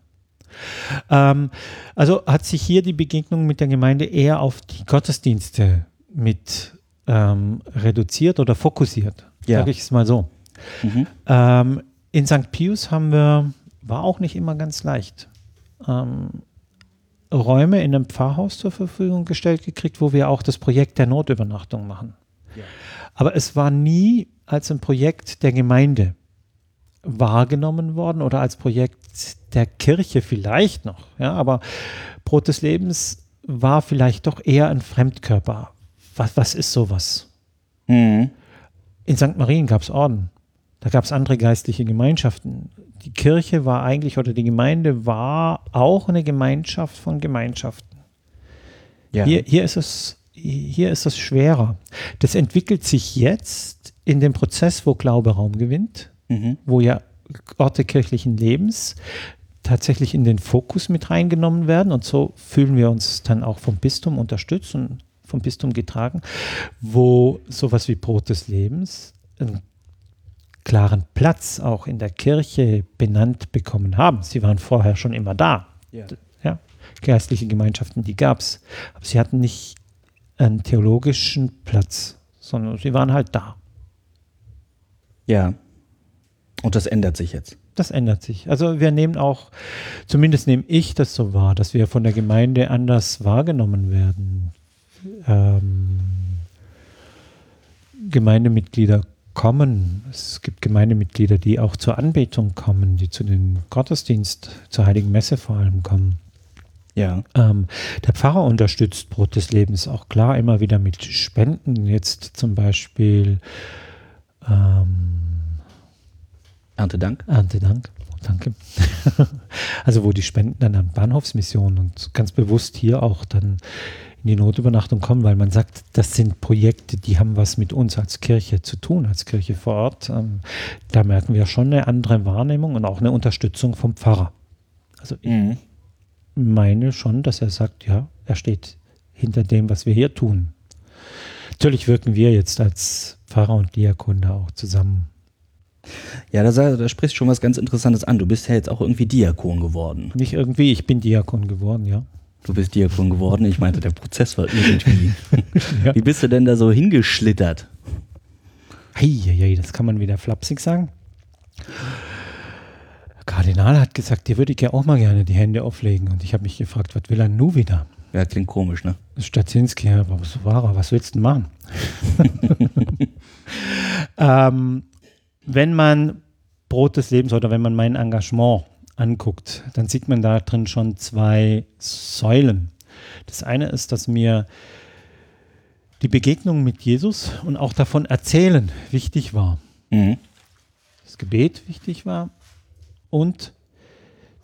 Ähm, also hat sich hier die Begegnung mit der Gemeinde eher auf die Gottesdienste mit ähm, reduziert oder fokussiert. Ja. Sage ich es mal so. Mhm. Ähm, in St. Pius haben wir, war auch nicht immer ganz leicht, ähm, Räume in einem Pfarrhaus zur Verfügung gestellt gekriegt, wo wir auch das Projekt der Notübernachtung machen. Ja. Aber es war nie als ein Projekt der Gemeinde wahrgenommen worden oder als Projekt der Kirche vielleicht noch. Ja, aber Brot des Lebens war vielleicht doch eher ein Fremdkörper. Was, was ist sowas? Mhm. In St. Marien gab es Orden. Da gab es andere geistliche Gemeinschaften. Die Kirche war eigentlich oder die Gemeinde war auch eine Gemeinschaft von Gemeinschaften. Ja. Hier, hier, ist es, hier ist es schwerer. Das entwickelt sich jetzt in dem Prozess, wo Glaube Raum gewinnt, Mhm. wo ja Orte kirchlichen Lebens tatsächlich in den Fokus mit reingenommen werden. Und so fühlen wir uns dann auch vom Bistum unterstützt und vom Bistum getragen, wo sowas wie Brot des Lebens einen klaren Platz auch in der Kirche benannt bekommen haben. Sie waren vorher schon immer da. Ja. Ja, geistliche Gemeinschaften, die gab es. Aber sie hatten nicht einen theologischen Platz, sondern sie waren halt da. ja. Und das ändert sich jetzt. Das ändert sich. Also wir nehmen auch, zumindest nehme ich das so wahr, dass wir von der Gemeinde anders wahrgenommen werden. Ähm, Gemeindemitglieder kommen. Es gibt Gemeindemitglieder, die auch zur Anbetung kommen, die zu den Gottesdienst, zur Heiligen Messe vor allem kommen. Ja. Ähm, der Pfarrer unterstützt Brot des Lebens auch klar immer wieder mit Spenden. Jetzt zum Beispiel ähm, Erntedank. Erntedank. Danke. [laughs] also wo die Spenden dann an Bahnhofsmissionen und ganz bewusst hier auch dann in die Notübernachtung kommen, weil man sagt, das sind Projekte, die haben was mit uns als Kirche zu tun, als Kirche vor Ort. Ähm, da merken wir schon eine andere Wahrnehmung und auch eine Unterstützung vom Pfarrer. Also ich Mhm. meine schon, dass er sagt, ja, er steht hinter dem, was wir hier tun. Natürlich wirken wir jetzt als Pfarrer und Diakon da auch zusammen. Ja, da, da sprichst du schon was ganz Interessantes an. Du bist ja jetzt auch irgendwie Diakon geworden. Nicht irgendwie, ich bin Diakon geworden, ja. Du bist Diakon geworden. Ich meinte, der Prozess war irgendwie. [laughs] Ja. Wie bist du denn da so hingeschlittert? Heieiei, das kann man wieder flapsig sagen. Der Kardinal hat gesagt, dir würde ich ja auch mal gerne die Hände auflegen. Und ich habe mich gefragt, was will er nun wieder? Ja, klingt komisch, ne? Stacinski, ja, was war er? Was willst du denn machen? [laughs] [laughs] ähm, wenn man Brot des Lebens oder wenn man mein Engagement anguckt, dann sieht man da drin schon zwei Säulen. Das eine ist, dass mir die Begegnung mit Jesus und auch davon erzählen wichtig war. Mhm. Das Gebet wichtig war und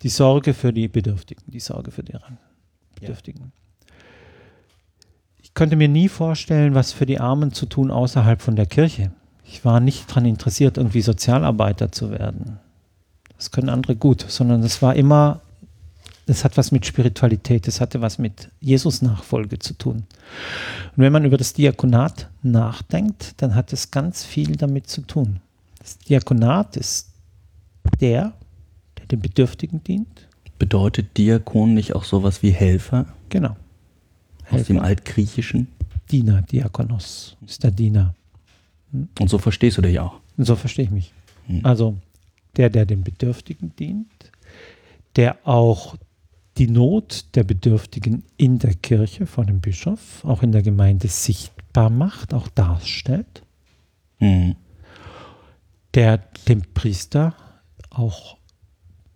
die Sorge für die Bedürftigen, die Sorge für deren Bedürftigen. Ich könnte mir nie vorstellen, was für die Armen zu tun außerhalb von der Kirche. Ich war nicht daran interessiert, irgendwie Sozialarbeiter zu werden. Das können andere gut, sondern es war immer, es hat was mit Spiritualität, es hatte was mit Jesus-Nachfolge zu tun. Und wenn man über das Diakonat nachdenkt, dann hat es ganz viel damit zu tun. Das Diakonat ist der, der den Bedürftigen dient. Bedeutet Diakon nicht auch sowas wie Helfer Genau. aus dem Altgriechischen? Diener, Diakonos, ist der Diener. Und so verstehst du dich auch. Und so verstehe ich mich. Hm. Also der, der den Bedürftigen dient, der auch die Not der Bedürftigen in der Kirche vor dem Bischof, auch in der Gemeinde sichtbar macht, auch darstellt, Mhm. der dem Priester auch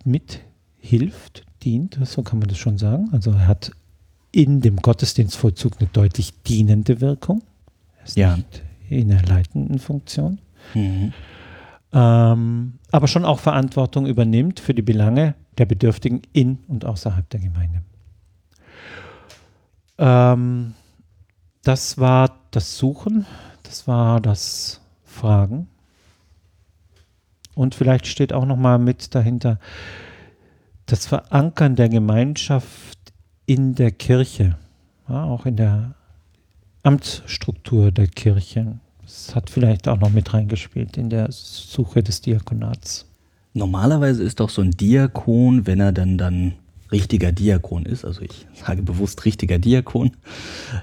mithilft, dient, so kann man das schon sagen. Also er hat in dem Gottesdienstvollzug eine deutlich dienende Wirkung. Er ist Ja. nicht in der leitenden Funktion. Mhm. Ähm, aber schon auch Verantwortung übernimmt für die Belange der Bedürftigen in und außerhalb der Gemeinde. Ähm, das war das Suchen, das war das Fragen. Und vielleicht steht auch noch mal mit dahinter das Verankern der Gemeinschaft in der Kirche, ja, auch in der Amtsstruktur der Kirche. Das hat vielleicht auch noch mit reingespielt in der Suche des Diakonats. Normalerweise ist doch so ein Diakon, wenn er dann dann richtiger Diakon ist, also ich sage bewusst richtiger Diakon,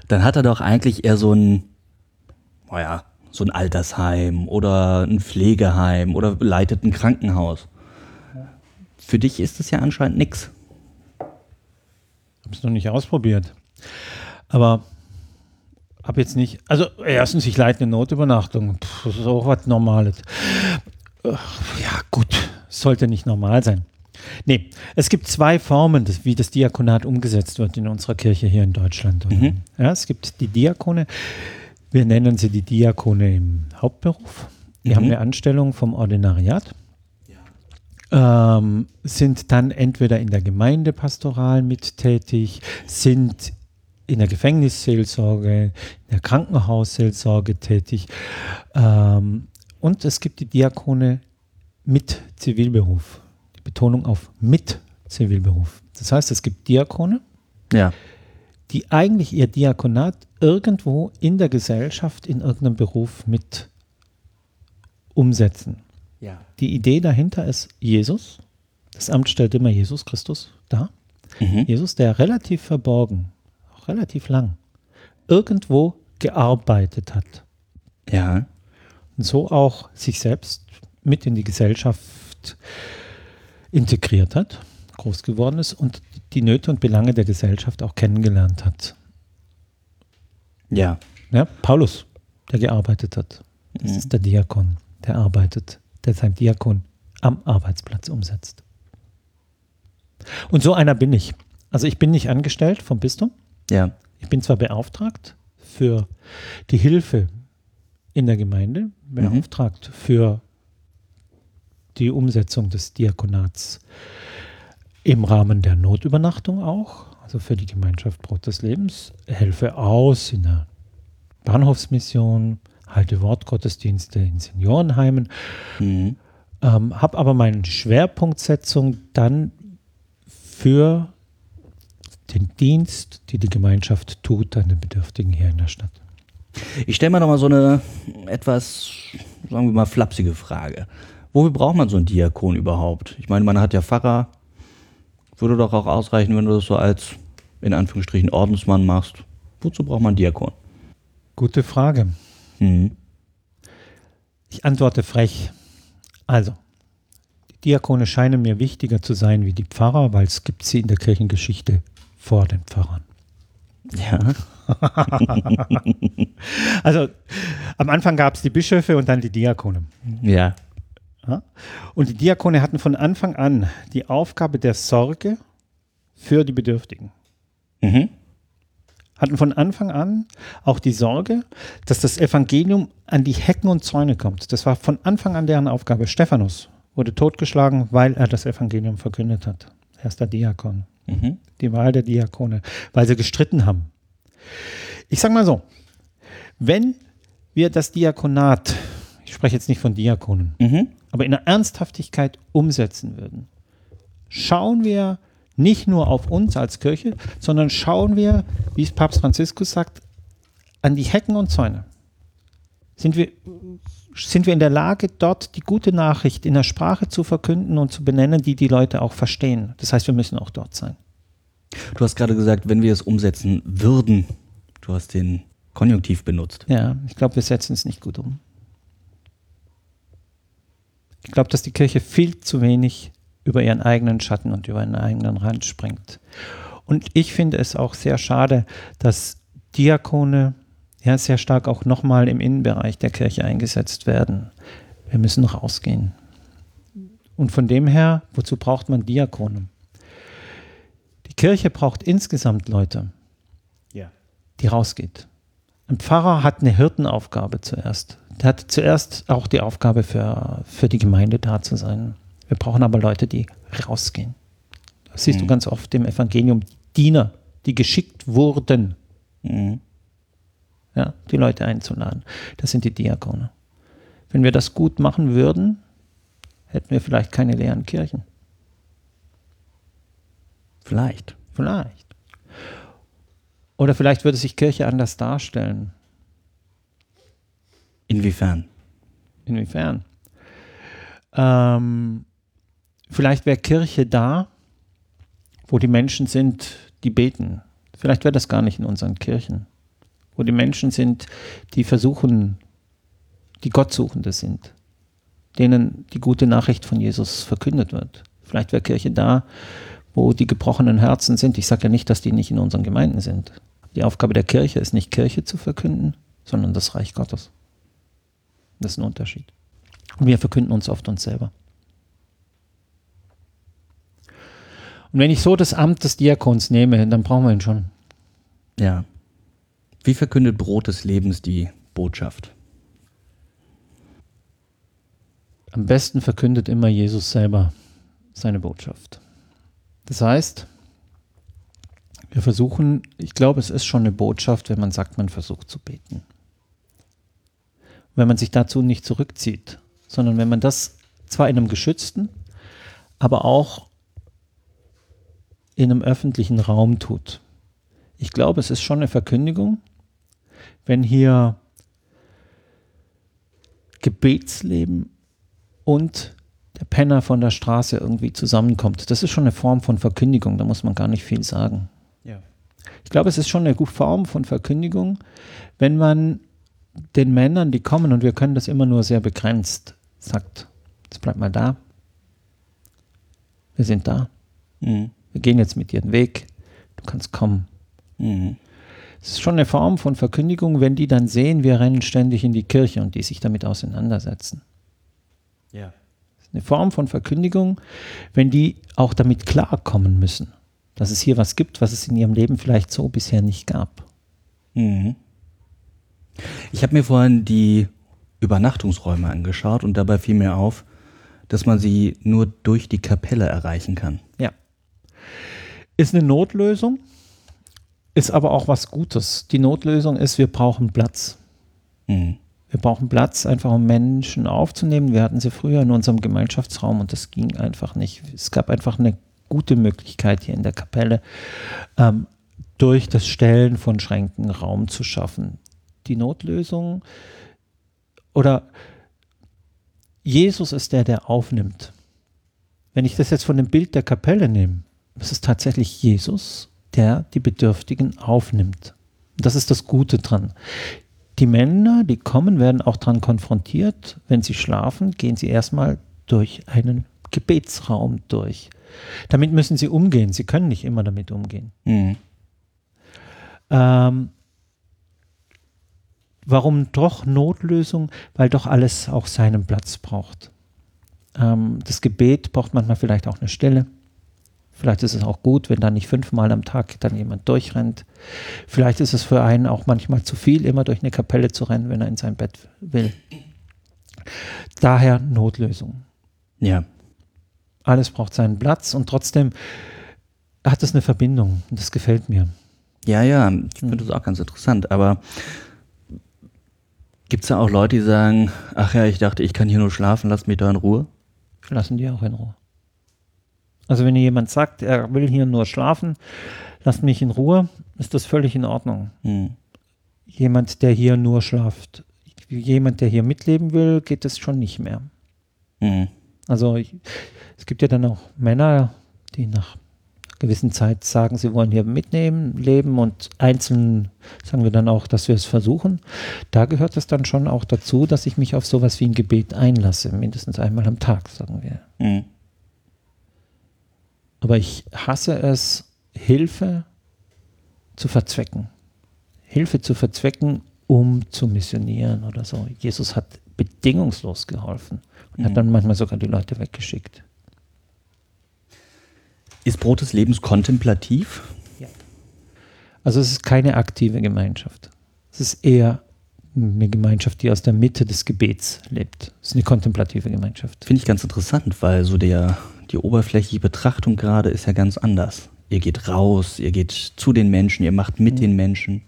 dann hat er doch eigentlich eher so ein, naja, so ein Altersheim oder ein Pflegeheim oder leitet ein Krankenhaus. Für dich ist das ja anscheinend. Habe es noch nicht ausprobiert. Aber habe jetzt nicht. Also, erstens, ich leite eine Notübernachtung. Puh, das ist auch was Normales. Äh, Ja, gut. Sollte nicht normal sein. Nee, es gibt zwei Formen, wie das Diakonat umgesetzt wird in unserer Kirche hier in Deutschland. Mhm. Ja, es gibt die Diakone. Wir nennen sie die Diakone im Hauptberuf. Die Mhm. haben eine Anstellung vom Ordinariat. Ähm, sind dann entweder in der Gemeindepastoral mit tätig, sind in der Gefängnisseelsorge, in der Krankenhausseelsorge tätig. Ähm, und es gibt die Diakone mit Zivilberuf. Die Betonung auf mit Zivilberuf. Das heißt, es gibt Diakone, Ja. die eigentlich ihr Diakonat irgendwo in der Gesellschaft in irgendeinem Beruf mit umsetzen. Ja. Die Idee dahinter ist Jesus. Das Amt stellt immer Jesus Christus dar. Mhm. Jesus, der relativ verborgen, relativ lang, irgendwo gearbeitet hat Ja. und so auch sich selbst mit in die Gesellschaft integriert hat, groß geworden ist und die Nöte und Belange der Gesellschaft auch kennengelernt hat. Ja. Ja, Paulus, der gearbeitet hat. Das Mhm. ist der Diakon, der arbeitet, der sein Diakon am Arbeitsplatz umsetzt. Und so einer bin ich. Also ich bin nicht angestellt vom Bistum. Ja. Ich bin zwar beauftragt für die Hilfe in der Gemeinde, beauftragt für die Umsetzung des Diakonats im Rahmen der Notübernachtung auch, also für die Gemeinschaft Brot des Lebens, helfe aus in der Bahnhofsmission, halte Wortgottesdienste in Seniorenheimen, Mhm. ähm, habe aber meine Schwerpunktsetzung dann für den Dienst, die die Gemeinschaft tut an den Bedürftigen hier in der Stadt. Ich stelle mir noch mal so eine etwas, sagen wir mal, flapsige Frage. Wofür braucht man so einen Diakon überhaupt? Ich meine, man hat ja Pfarrer. Würde doch auch ausreichen, wenn du das so als, in Anführungsstrichen, Ordensmann machst. Wozu braucht man einen Diakon? Gute Frage. Mhm. Ich antworte frech. Also, die Diakone scheinen mir wichtiger zu sein wie die Pfarrer, weil es gibt sie in der Kirchengeschichte vor den Pfarrern. Ja. [laughs] Also, am Anfang gab es die Bischöfe und dann die Diakone. Ja. Ja? Und die Diakone hatten von Anfang an die Aufgabe der Sorge für die Bedürftigen. Mhm. Hatten von Anfang an auch die Sorge, dass das Evangelium an die Hecken und Zäune kommt. Das war von Anfang an deren Aufgabe. Stephanus wurde totgeschlagen, weil er das Evangelium verkündet hat. Er ist der Diakon. Mhm. Die Wahl der Diakone, weil sie gestritten haben. Ich sage mal so, wenn wir das Diakonat, ich spreche jetzt nicht von Diakonen, Mhm. aber in der Ernsthaftigkeit umsetzen würden, schauen wir nicht nur auf uns als Kirche, sondern schauen wir, wie es Papst Franziskus sagt, an die Hecken und Zäune. Sind wir, sind wir in der Lage, dort die gute Nachricht in der Sprache zu verkünden und zu benennen, die die Leute auch verstehen. Das heißt, wir müssen auch dort sein. Du hast gerade gesagt, wenn wir es umsetzen würden, du hast den Konjunktiv benutzt. Ja, ich glaube, wir setzen es nicht gut um. Ich glaube, dass die Kirche viel zu wenig über ihren eigenen Schatten und über ihren eigenen Rand springt. Und ich finde es auch sehr schade, dass Diakone ja sehr stark auch nochmal im Innenbereich der Kirche eingesetzt werden. Wir müssen rausgehen. Und von dem her, wozu braucht man Diakone? Die Kirche braucht insgesamt Leute, Ja. die rausgeht. Ein Pfarrer hat eine Hirtenaufgabe zuerst. Der hat zuerst auch die Aufgabe für, für die Gemeinde da zu sein. Wir brauchen aber Leute, die rausgehen. Das siehst du Mhm. ganz oft im Evangelium. Diener, die geschickt wurden, Mhm. Ja, die Leute einzuladen. Das sind die Diakone. Wenn wir das gut machen würden, hätten wir vielleicht keine leeren Kirchen. Vielleicht. Vielleicht. Oder vielleicht würde sich Kirche anders darstellen. Inwiefern? Inwiefern? Ähm, vielleicht wäre Kirche da, wo die Menschen sind, die beten. Vielleicht wäre das gar nicht in unseren Kirchen. Wo die Menschen sind, die versuchen, die Gottsuchende sind, denen die gute Nachricht von Jesus verkündet wird. Vielleicht wäre Kirche da, wo die gebrochenen Herzen sind. Ich sage ja nicht, dass die nicht in unseren Gemeinden sind. Die Aufgabe der Kirche ist nicht Kirche zu verkünden, sondern das Reich Gottes. Das ist ein Unterschied. Und wir verkünden uns oft uns selber. Und wenn ich so das Amt des Diakons nehme, dann brauchen wir ihn schon. Ja. Wie verkündet Brot des Lebens die Botschaft? Am besten verkündet immer Jesus selber seine Botschaft. Das heißt, wir versuchen, ich glaube, es ist schon eine Botschaft, wenn man sagt, man versucht zu beten. Wenn man sich dazu nicht zurückzieht, sondern wenn man das zwar in einem geschützten, aber auch in einem öffentlichen Raum tut. Ich glaube, es ist schon eine Verkündigung, wenn hier Gebetsleben und der Penner von der Straße irgendwie zusammenkommt. Das ist schon eine Form von Verkündigung, da muss man gar nicht viel sagen. Ja. Ich glaube, es ist schon eine gute Form von Verkündigung, wenn man den Männern, die kommen, und wir können das immer nur sehr begrenzt, sagt, jetzt bleib mal da. Wir sind da. Mhm. Wir gehen jetzt mit dir den Weg. Du kannst kommen. Mhm. Es ist schon eine Form von Verkündigung, wenn die dann sehen, wir rennen ständig in die Kirche und die sich damit auseinandersetzen. Ja. eine Form von Verkündigung, wenn die auch damit klarkommen müssen, dass es hier was gibt, was es in ihrem Leben vielleicht so bisher nicht gab. Mhm. Ich habe mir vorhin die Übernachtungsräume angeschaut und dabei fiel mir auf, dass man sie nur durch die Kapelle erreichen kann. Ja. Ist eine Notlösung, ist aber auch was Gutes. Die Notlösung ist, wir brauchen Platz. Mhm. Wir brauchen Platz, einfach um Menschen aufzunehmen. Wir hatten sie früher in unserem Gemeinschaftsraum und das ging einfach nicht. Es gab einfach eine gute Möglichkeit hier in der Kapelle, ähm, durch das Stellen von Schränken Raum zu schaffen. Die Notlösung oder Jesus ist der, der aufnimmt. Wenn ich das jetzt von dem Bild der Kapelle nehme, ist es tatsächlich Jesus, der die Bedürftigen aufnimmt. Das ist das Gute dran. Die Männer, die kommen, werden auch daran konfrontiert. Wenn sie schlafen, gehen sie erstmal durch einen Gebetsraum durch. Damit müssen sie umgehen. Sie können nicht immer damit umgehen. Mhm. Ähm, warum doch Notlösung? Weil doch alles auch seinen Platz braucht. Ähm, das Gebet braucht manchmal vielleicht auch eine Stelle. Vielleicht ist es auch gut, wenn da nicht fünfmal am Tag dann jemand durchrennt. Vielleicht ist es für einen auch manchmal zu viel, immer durch eine Kapelle zu rennen, wenn er in sein Bett will. Daher Notlösung. Ja. Alles braucht seinen Platz und trotzdem hat es eine Verbindung und das gefällt mir. Ja, ja, ich finde das auch ganz interessant, aber gibt es da auch Leute, die sagen, ach ja, ich dachte, ich kann hier nur schlafen, lasst mich da in Ruhe? Lassen die auch in Ruhe. Also wenn jemand sagt, er will hier nur schlafen, lasst mich in Ruhe, ist das völlig in Ordnung. Mhm. Jemand, der hier nur schlaft, jemand, der hier mitleben will, geht es schon nicht mehr. Mhm. Also ich, es gibt ja dann auch Männer, die nach gewissen Zeit sagen, sie wollen hier mitnehmen, leben und einzeln sagen wir dann auch, dass wir es versuchen. Da gehört es dann schon auch dazu, dass ich mich auf sowas wie ein Gebet einlasse, mindestens einmal am Tag, sagen wir. Mhm. Aber ich hasse es, Hilfe zu verzwecken. Hilfe zu verzwecken, um zu missionieren oder so. Jesus hat bedingungslos geholfen und hat Mhm. dann manchmal sogar die Leute weggeschickt. Ist Brot des Lebens kontemplativ? Also es ist keine aktive Gemeinschaft. Es ist eher eine Gemeinschaft, die aus der Mitte des Gebets lebt. Es ist eine kontemplative Gemeinschaft. Finde ich ganz interessant, weil so der, die oberflächliche Betrachtung gerade ist ja ganz anders. Ihr geht raus, ihr geht zu den Menschen, ihr macht mit den Menschen.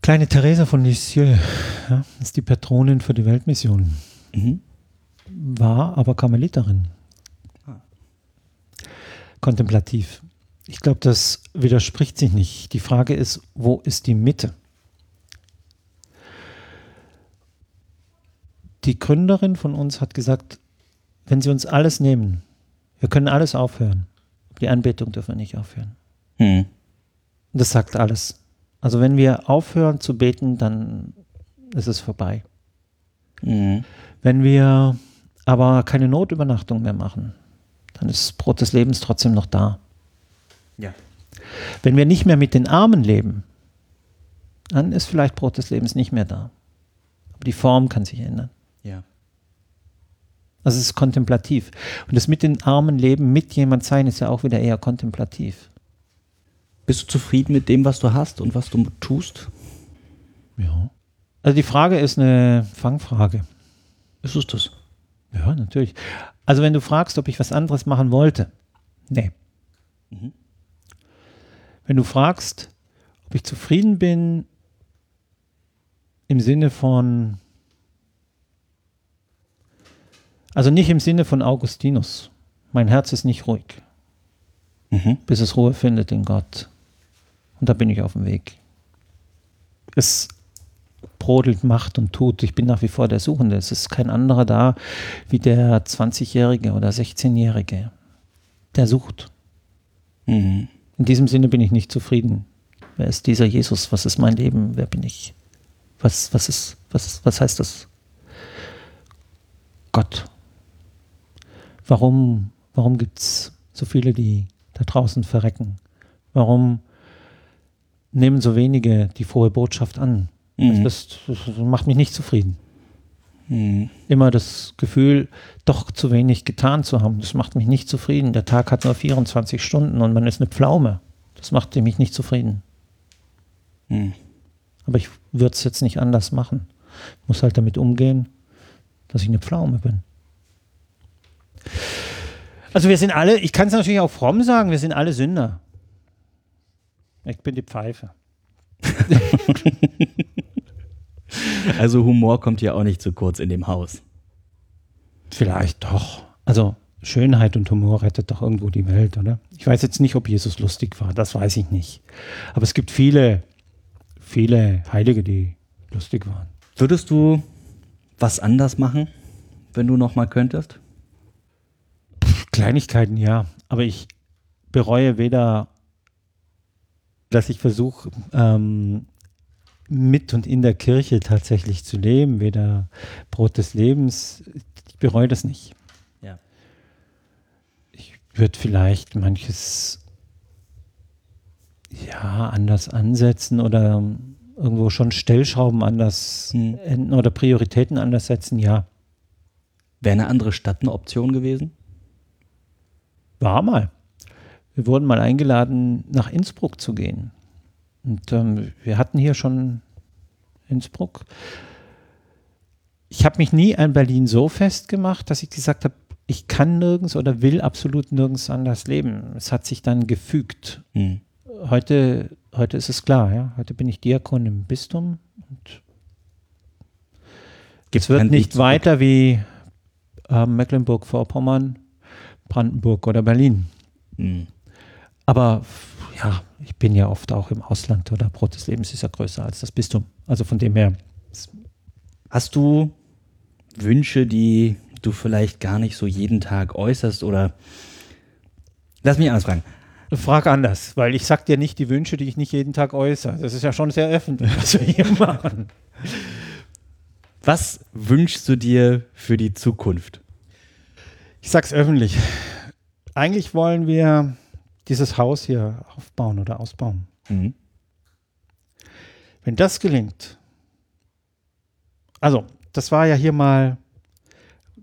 Kleine Theresa von Lisieux ja, ist die Patronin für die Weltmission. Mhm. war aber Karmeliterin. Ah. Kontemplativ. Ich glaube, das widerspricht sich nicht. Die Frage ist, wo ist die Mitte? Die Gründerin von uns hat gesagt, wenn sie uns alles nehmen, wir können alles aufhören. Die Anbetung dürfen wir nicht aufhören. Und Das sagt alles. Also wenn wir aufhören zu beten, dann ist es vorbei. Mhm. Wenn wir aber keine Notübernachtung mehr machen, dann ist Brot des Lebens trotzdem noch da. Ja. Wenn wir nicht mehr mit den Armen leben, dann ist vielleicht Brot des Lebens nicht mehr da. Aber die Form kann sich ändern. Ja. Also es ist kontemplativ. Und das mit den Armen leben, mit jemand sein, ist ja auch wieder eher kontemplativ. Bist du zufrieden mit dem, was du hast und was du tust? Ja. Also die Frage ist eine Fangfrage. Ist es das? Ja, natürlich. Also wenn du fragst, ob ich was anderes machen wollte, nee. Mhm. Wenn du fragst, ob ich zufrieden bin im Sinne von, also nicht im Sinne von Augustinus. Mein Herz ist nicht ruhig, Mhm. bis es Ruhe findet in Gott. Und da bin ich auf dem Weg. Es brodelt, macht und tut. Ich bin nach wie vor der Suchende. Es ist kein anderer da wie der 20-Jährige oder 16-Jährige. Der sucht. Mhm. In diesem Sinne bin ich nicht zufrieden. Wer ist dieser Jesus? Was ist mein Leben? Wer bin ich? Was, was, ist, was, was heißt das? Gott. Warum, warum gibt es so viele, die da draußen verrecken? Warum nehmen so wenige die frohe Botschaft an? Mhm. Das, das macht mich nicht zufrieden. Mhm. Immer das Gefühl, doch zu wenig getan zu haben. Das macht mich nicht zufrieden. Der Tag hat nur 24 Stunden und man ist eine Pflaume. Das macht mich nicht zufrieden. Mhm. Aber ich würde es jetzt nicht anders machen. Ich muss halt damit umgehen, dass ich eine Pflaume bin. Also wir sind alle, ich kann es natürlich auch fromm sagen, wir sind alle Sünder. Ich bin die Pfeife. [laughs] Also Humor kommt ja auch nicht zu kurz in dem Haus. Vielleicht doch. Also Schönheit und Humor rettet doch irgendwo die Welt, oder? Ich weiß jetzt nicht, ob Jesus lustig war, das weiß ich nicht. Aber es gibt viele, viele Heilige, die lustig waren. Würdest du was anders machen, wenn du noch mal könntest? Kleinigkeiten, ja. Aber ich bereue weder, dass ich versuche, ähm, mit und in der Kirche tatsächlich zu leben, weder Brot des Lebens. Ich bereue das nicht. Ja. Ich würde vielleicht manches ja anders ansetzen oder irgendwo schon Stellschrauben anders Hm. enden oder Prioritäten anders setzen, ja. Wäre eine andere Stadt eine Option gewesen? War mal. Wir wurden mal eingeladen, nach Innsbruck zu gehen. Und ähm, wir hatten hier schon Innsbruck. Ich habe mich nie an Berlin so festgemacht, dass ich gesagt habe, ich kann nirgends oder will absolut nirgends anders leben. Es hat sich dann gefügt. Mhm. Heute, heute ist es klar, ja. Heute bin ich Diakon im Bistum und es wird nicht weiter wie ähm, Mecklenburg-Vorpommern, Brandenburg oder Berlin. Mhm. Aber ja, ich bin ja oft auch im Ausland oder Brot des Lebens ist ja größer als das Bistum. Also von dem her, Hast du Wünsche, die du vielleicht gar nicht so jeden Tag äußerst oder lass mich anders fragen. Frag anders, weil ich sag dir nicht die Wünsche, die ich nicht jeden Tag äußere. Das ist ja schon sehr öffentlich, [laughs] was wir hier machen. Was wünschst du dir für die Zukunft? Ich sag's öffentlich. Eigentlich wollen wir dieses Haus hier aufbauen oder ausbauen. Mhm. Wenn das gelingt, also das war ja hier mal,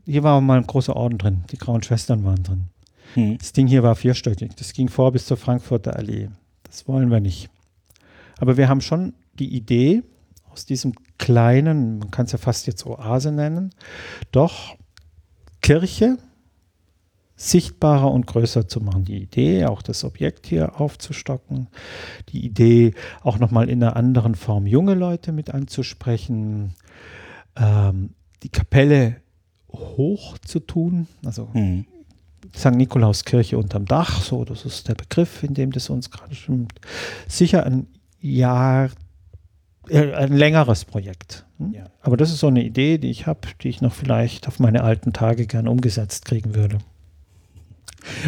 hier war mal ein großer Orden drin, die Grauen Schwestern waren drin. Mhm. Das Ding hier war vierstöckig, das ging vor bis zur Frankfurter Allee. Das wollen wir nicht. Aber wir haben schon die Idee, aus diesem kleinen, man kann es ja fast jetzt Oase nennen, doch Kirche sichtbarer und größer zu machen. Die Idee, auch das Objekt hier aufzustocken, die Idee, auch nochmal in einer anderen Form junge Leute mit anzusprechen, ähm, die Kapelle hoch zu tun, also mhm. St. Nikolauskirche unterm Dach, so, das ist der Begriff, in dem das uns gerade stimmt. Sicher ein Jahr, äh, ein längeres Projekt. Hm? Ja. Aber das ist so eine Idee, die ich habe, die ich noch vielleicht auf meine alten Tage gern umgesetzt kriegen würde.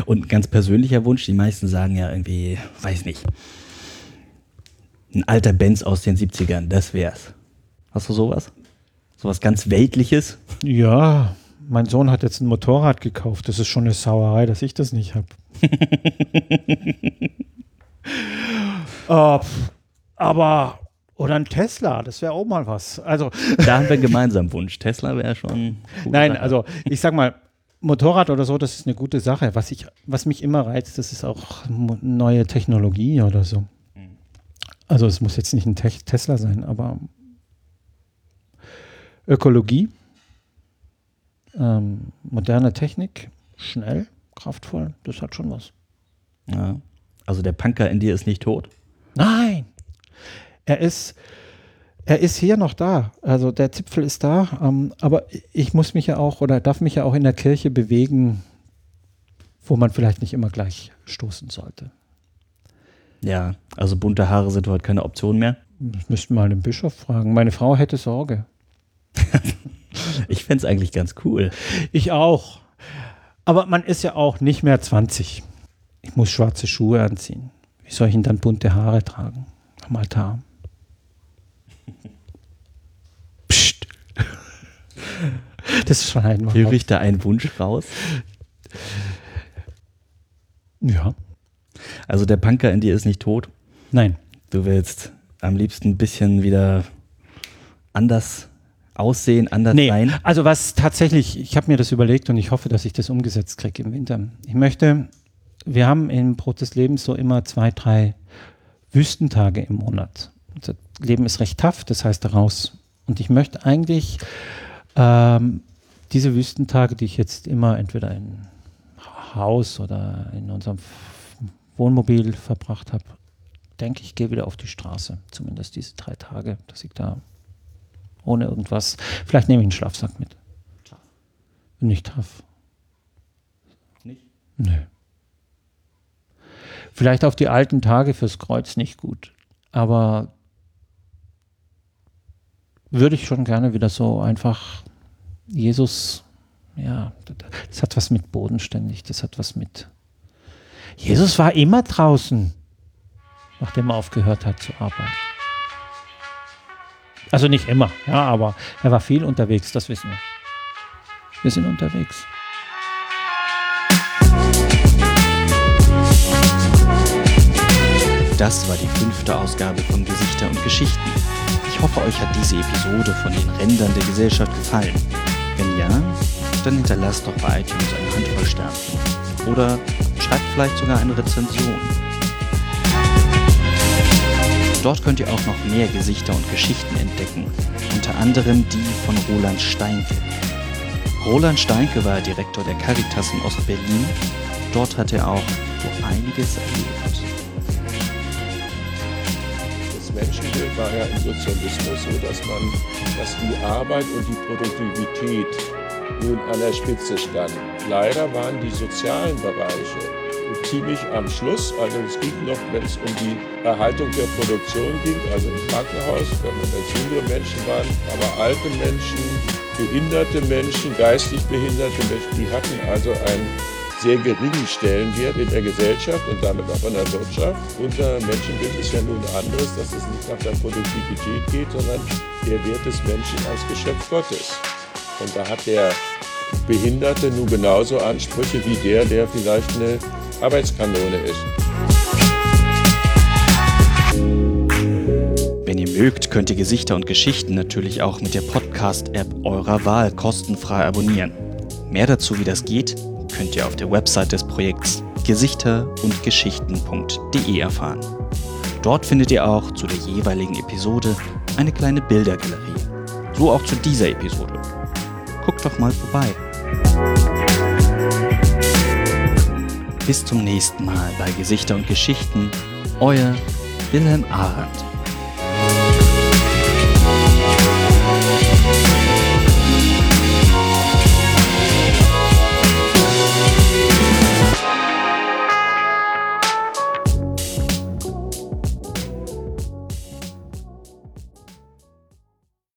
Und ein ganz persönlicher Wunsch, die meisten sagen ja irgendwie, weiß nicht, ein alter Benz aus den 70ern, das wär's. Hast du sowas? Sowas ganz Weltliches? Ja, mein Sohn hat jetzt ein Motorrad gekauft. Das ist schon eine Sauerei, dass ich das nicht habe. uh, [laughs] aber, oder ein Tesla, das wäre auch mal was. Also, da haben wir einen gemeinsamen Wunsch. Tesla wäre schon. [laughs] Nein, Sache. also ich sag mal, Motorrad oder so, das ist eine gute Sache. Was, ich, was mich immer reizt, das ist auch neue Technologie oder so. Also es muss jetzt nicht ein Te Tesla sein, aber Ökologie, ähm, moderne Technik, schnell, kraftvoll, das hat schon was. Ja. Also der Punker in dir ist nicht tot? Nein. Er ist, er ist hier noch da. Also der Zipfel ist da. Ähm, aber ich muss mich ja auch oder darf mich ja auch in der Kirche bewegen, wo man vielleicht nicht immer gleich stoßen sollte. Ja, also bunte Haare sind heute keine Option mehr. Das müssten mal den Bischof fragen. Meine Frau hätte Sorge. [laughs] ich fände es eigentlich ganz cool. Ich auch. Aber man ist ja auch nicht mehr 20. Ich muss schwarze Schuhe anziehen. Wie soll ich denn dann bunte Haare tragen am Altar? Das schneiden wir. Höre ich da einen Wunsch raus? Ja. Also der Punker in dir ist nicht tot? Nein. Du willst am liebsten ein bisschen wieder anders aussehen, anders nee, sein? Also was tatsächlich, ich habe mir das überlegt und ich hoffe, dass ich das umgesetzt kriege im Winter. Ich möchte, wir haben im Brot des Lebens so immer zwei, drei Wüstentage im Monat. Unser Leben ist recht tough, das heißt raus. Und ich möchte eigentlich ähm, diese Wüstentage, die ich jetzt immer entweder in Haus oder in unserem Wohnmobil verbracht habe, denke ich, gehe wieder auf die Straße. Zumindest diese drei Tage, dass ich da ohne irgendwas, vielleicht nehme ich einen Schlafsack mit. Bin nicht tough. Nicht? Nö. Vielleicht auf die alten Tage fürs Kreuz nicht gut, aber würde ich schon gerne wieder so einfach Jesus, ja, das hat was mit bodenständig, das hat was mit. Jesus war immer draußen, nachdem er aufgehört hat zu arbeiten. Also nicht immer, ja, aber er war viel unterwegs, das wissen wir. Wir sind unterwegs. Das war die fünfte Ausgabe von Gesichter und Geschichten. Ich hoffe, euch hat diese Episode von den Rändern der Gesellschaft gefallen. Wenn ja, dann hinterlasst doch bei iTunes eine Handvoll Sternchen. Oder schreibt vielleicht sogar eine Rezension. Dort könnt ihr auch noch mehr Gesichter und Geschichten entdecken, unter anderem die von Roland Steinke. Roland Steinke war Direktor der Caritas in Ostberlin. Dort hat er auch so einiges erlebt. Menschenbild war ja im Sozialismus so, dass man, dass die Arbeit und die Produktivität nun an der Spitze standen. Leider waren die sozialen Bereiche ziemlich am Schluss. Also es ging noch, wenn es um die Erhaltung der Produktion ging, also im Krankenhaus, wenn man jetzt jüngere Menschen waren, aber alte Menschen, behinderte Menschen, geistig behinderte Menschen, die hatten also einen sehr geringen Stellenwert in der Gesellschaft und damit auch in der Wirtschaft. Unser Menschenbild ist ja nun anderes, dass es nicht nach der Produktivität geht, sondern der Wert des Menschen als Geschöpf Gottes. Und da hat der Behinderte nun genauso Ansprüche wie der, der vielleicht eine Arbeitskanone ist. Wenn ihr mögt, könnt ihr Gesichter und Geschichten natürlich auch mit der Podcast-App eurer Wahl kostenfrei abonnieren. Mehr dazu, wie das geht, könnt ihr auf der Website des Projekts gesichter und geschichten.de erfahren. Dort findet ihr auch zu der jeweiligen Episode eine kleine Bildergalerie. So auch zu dieser Episode. Guckt doch mal vorbei. Bis zum nächsten Mal bei Gesichter und Geschichten. Euer Wilhelm Arendt.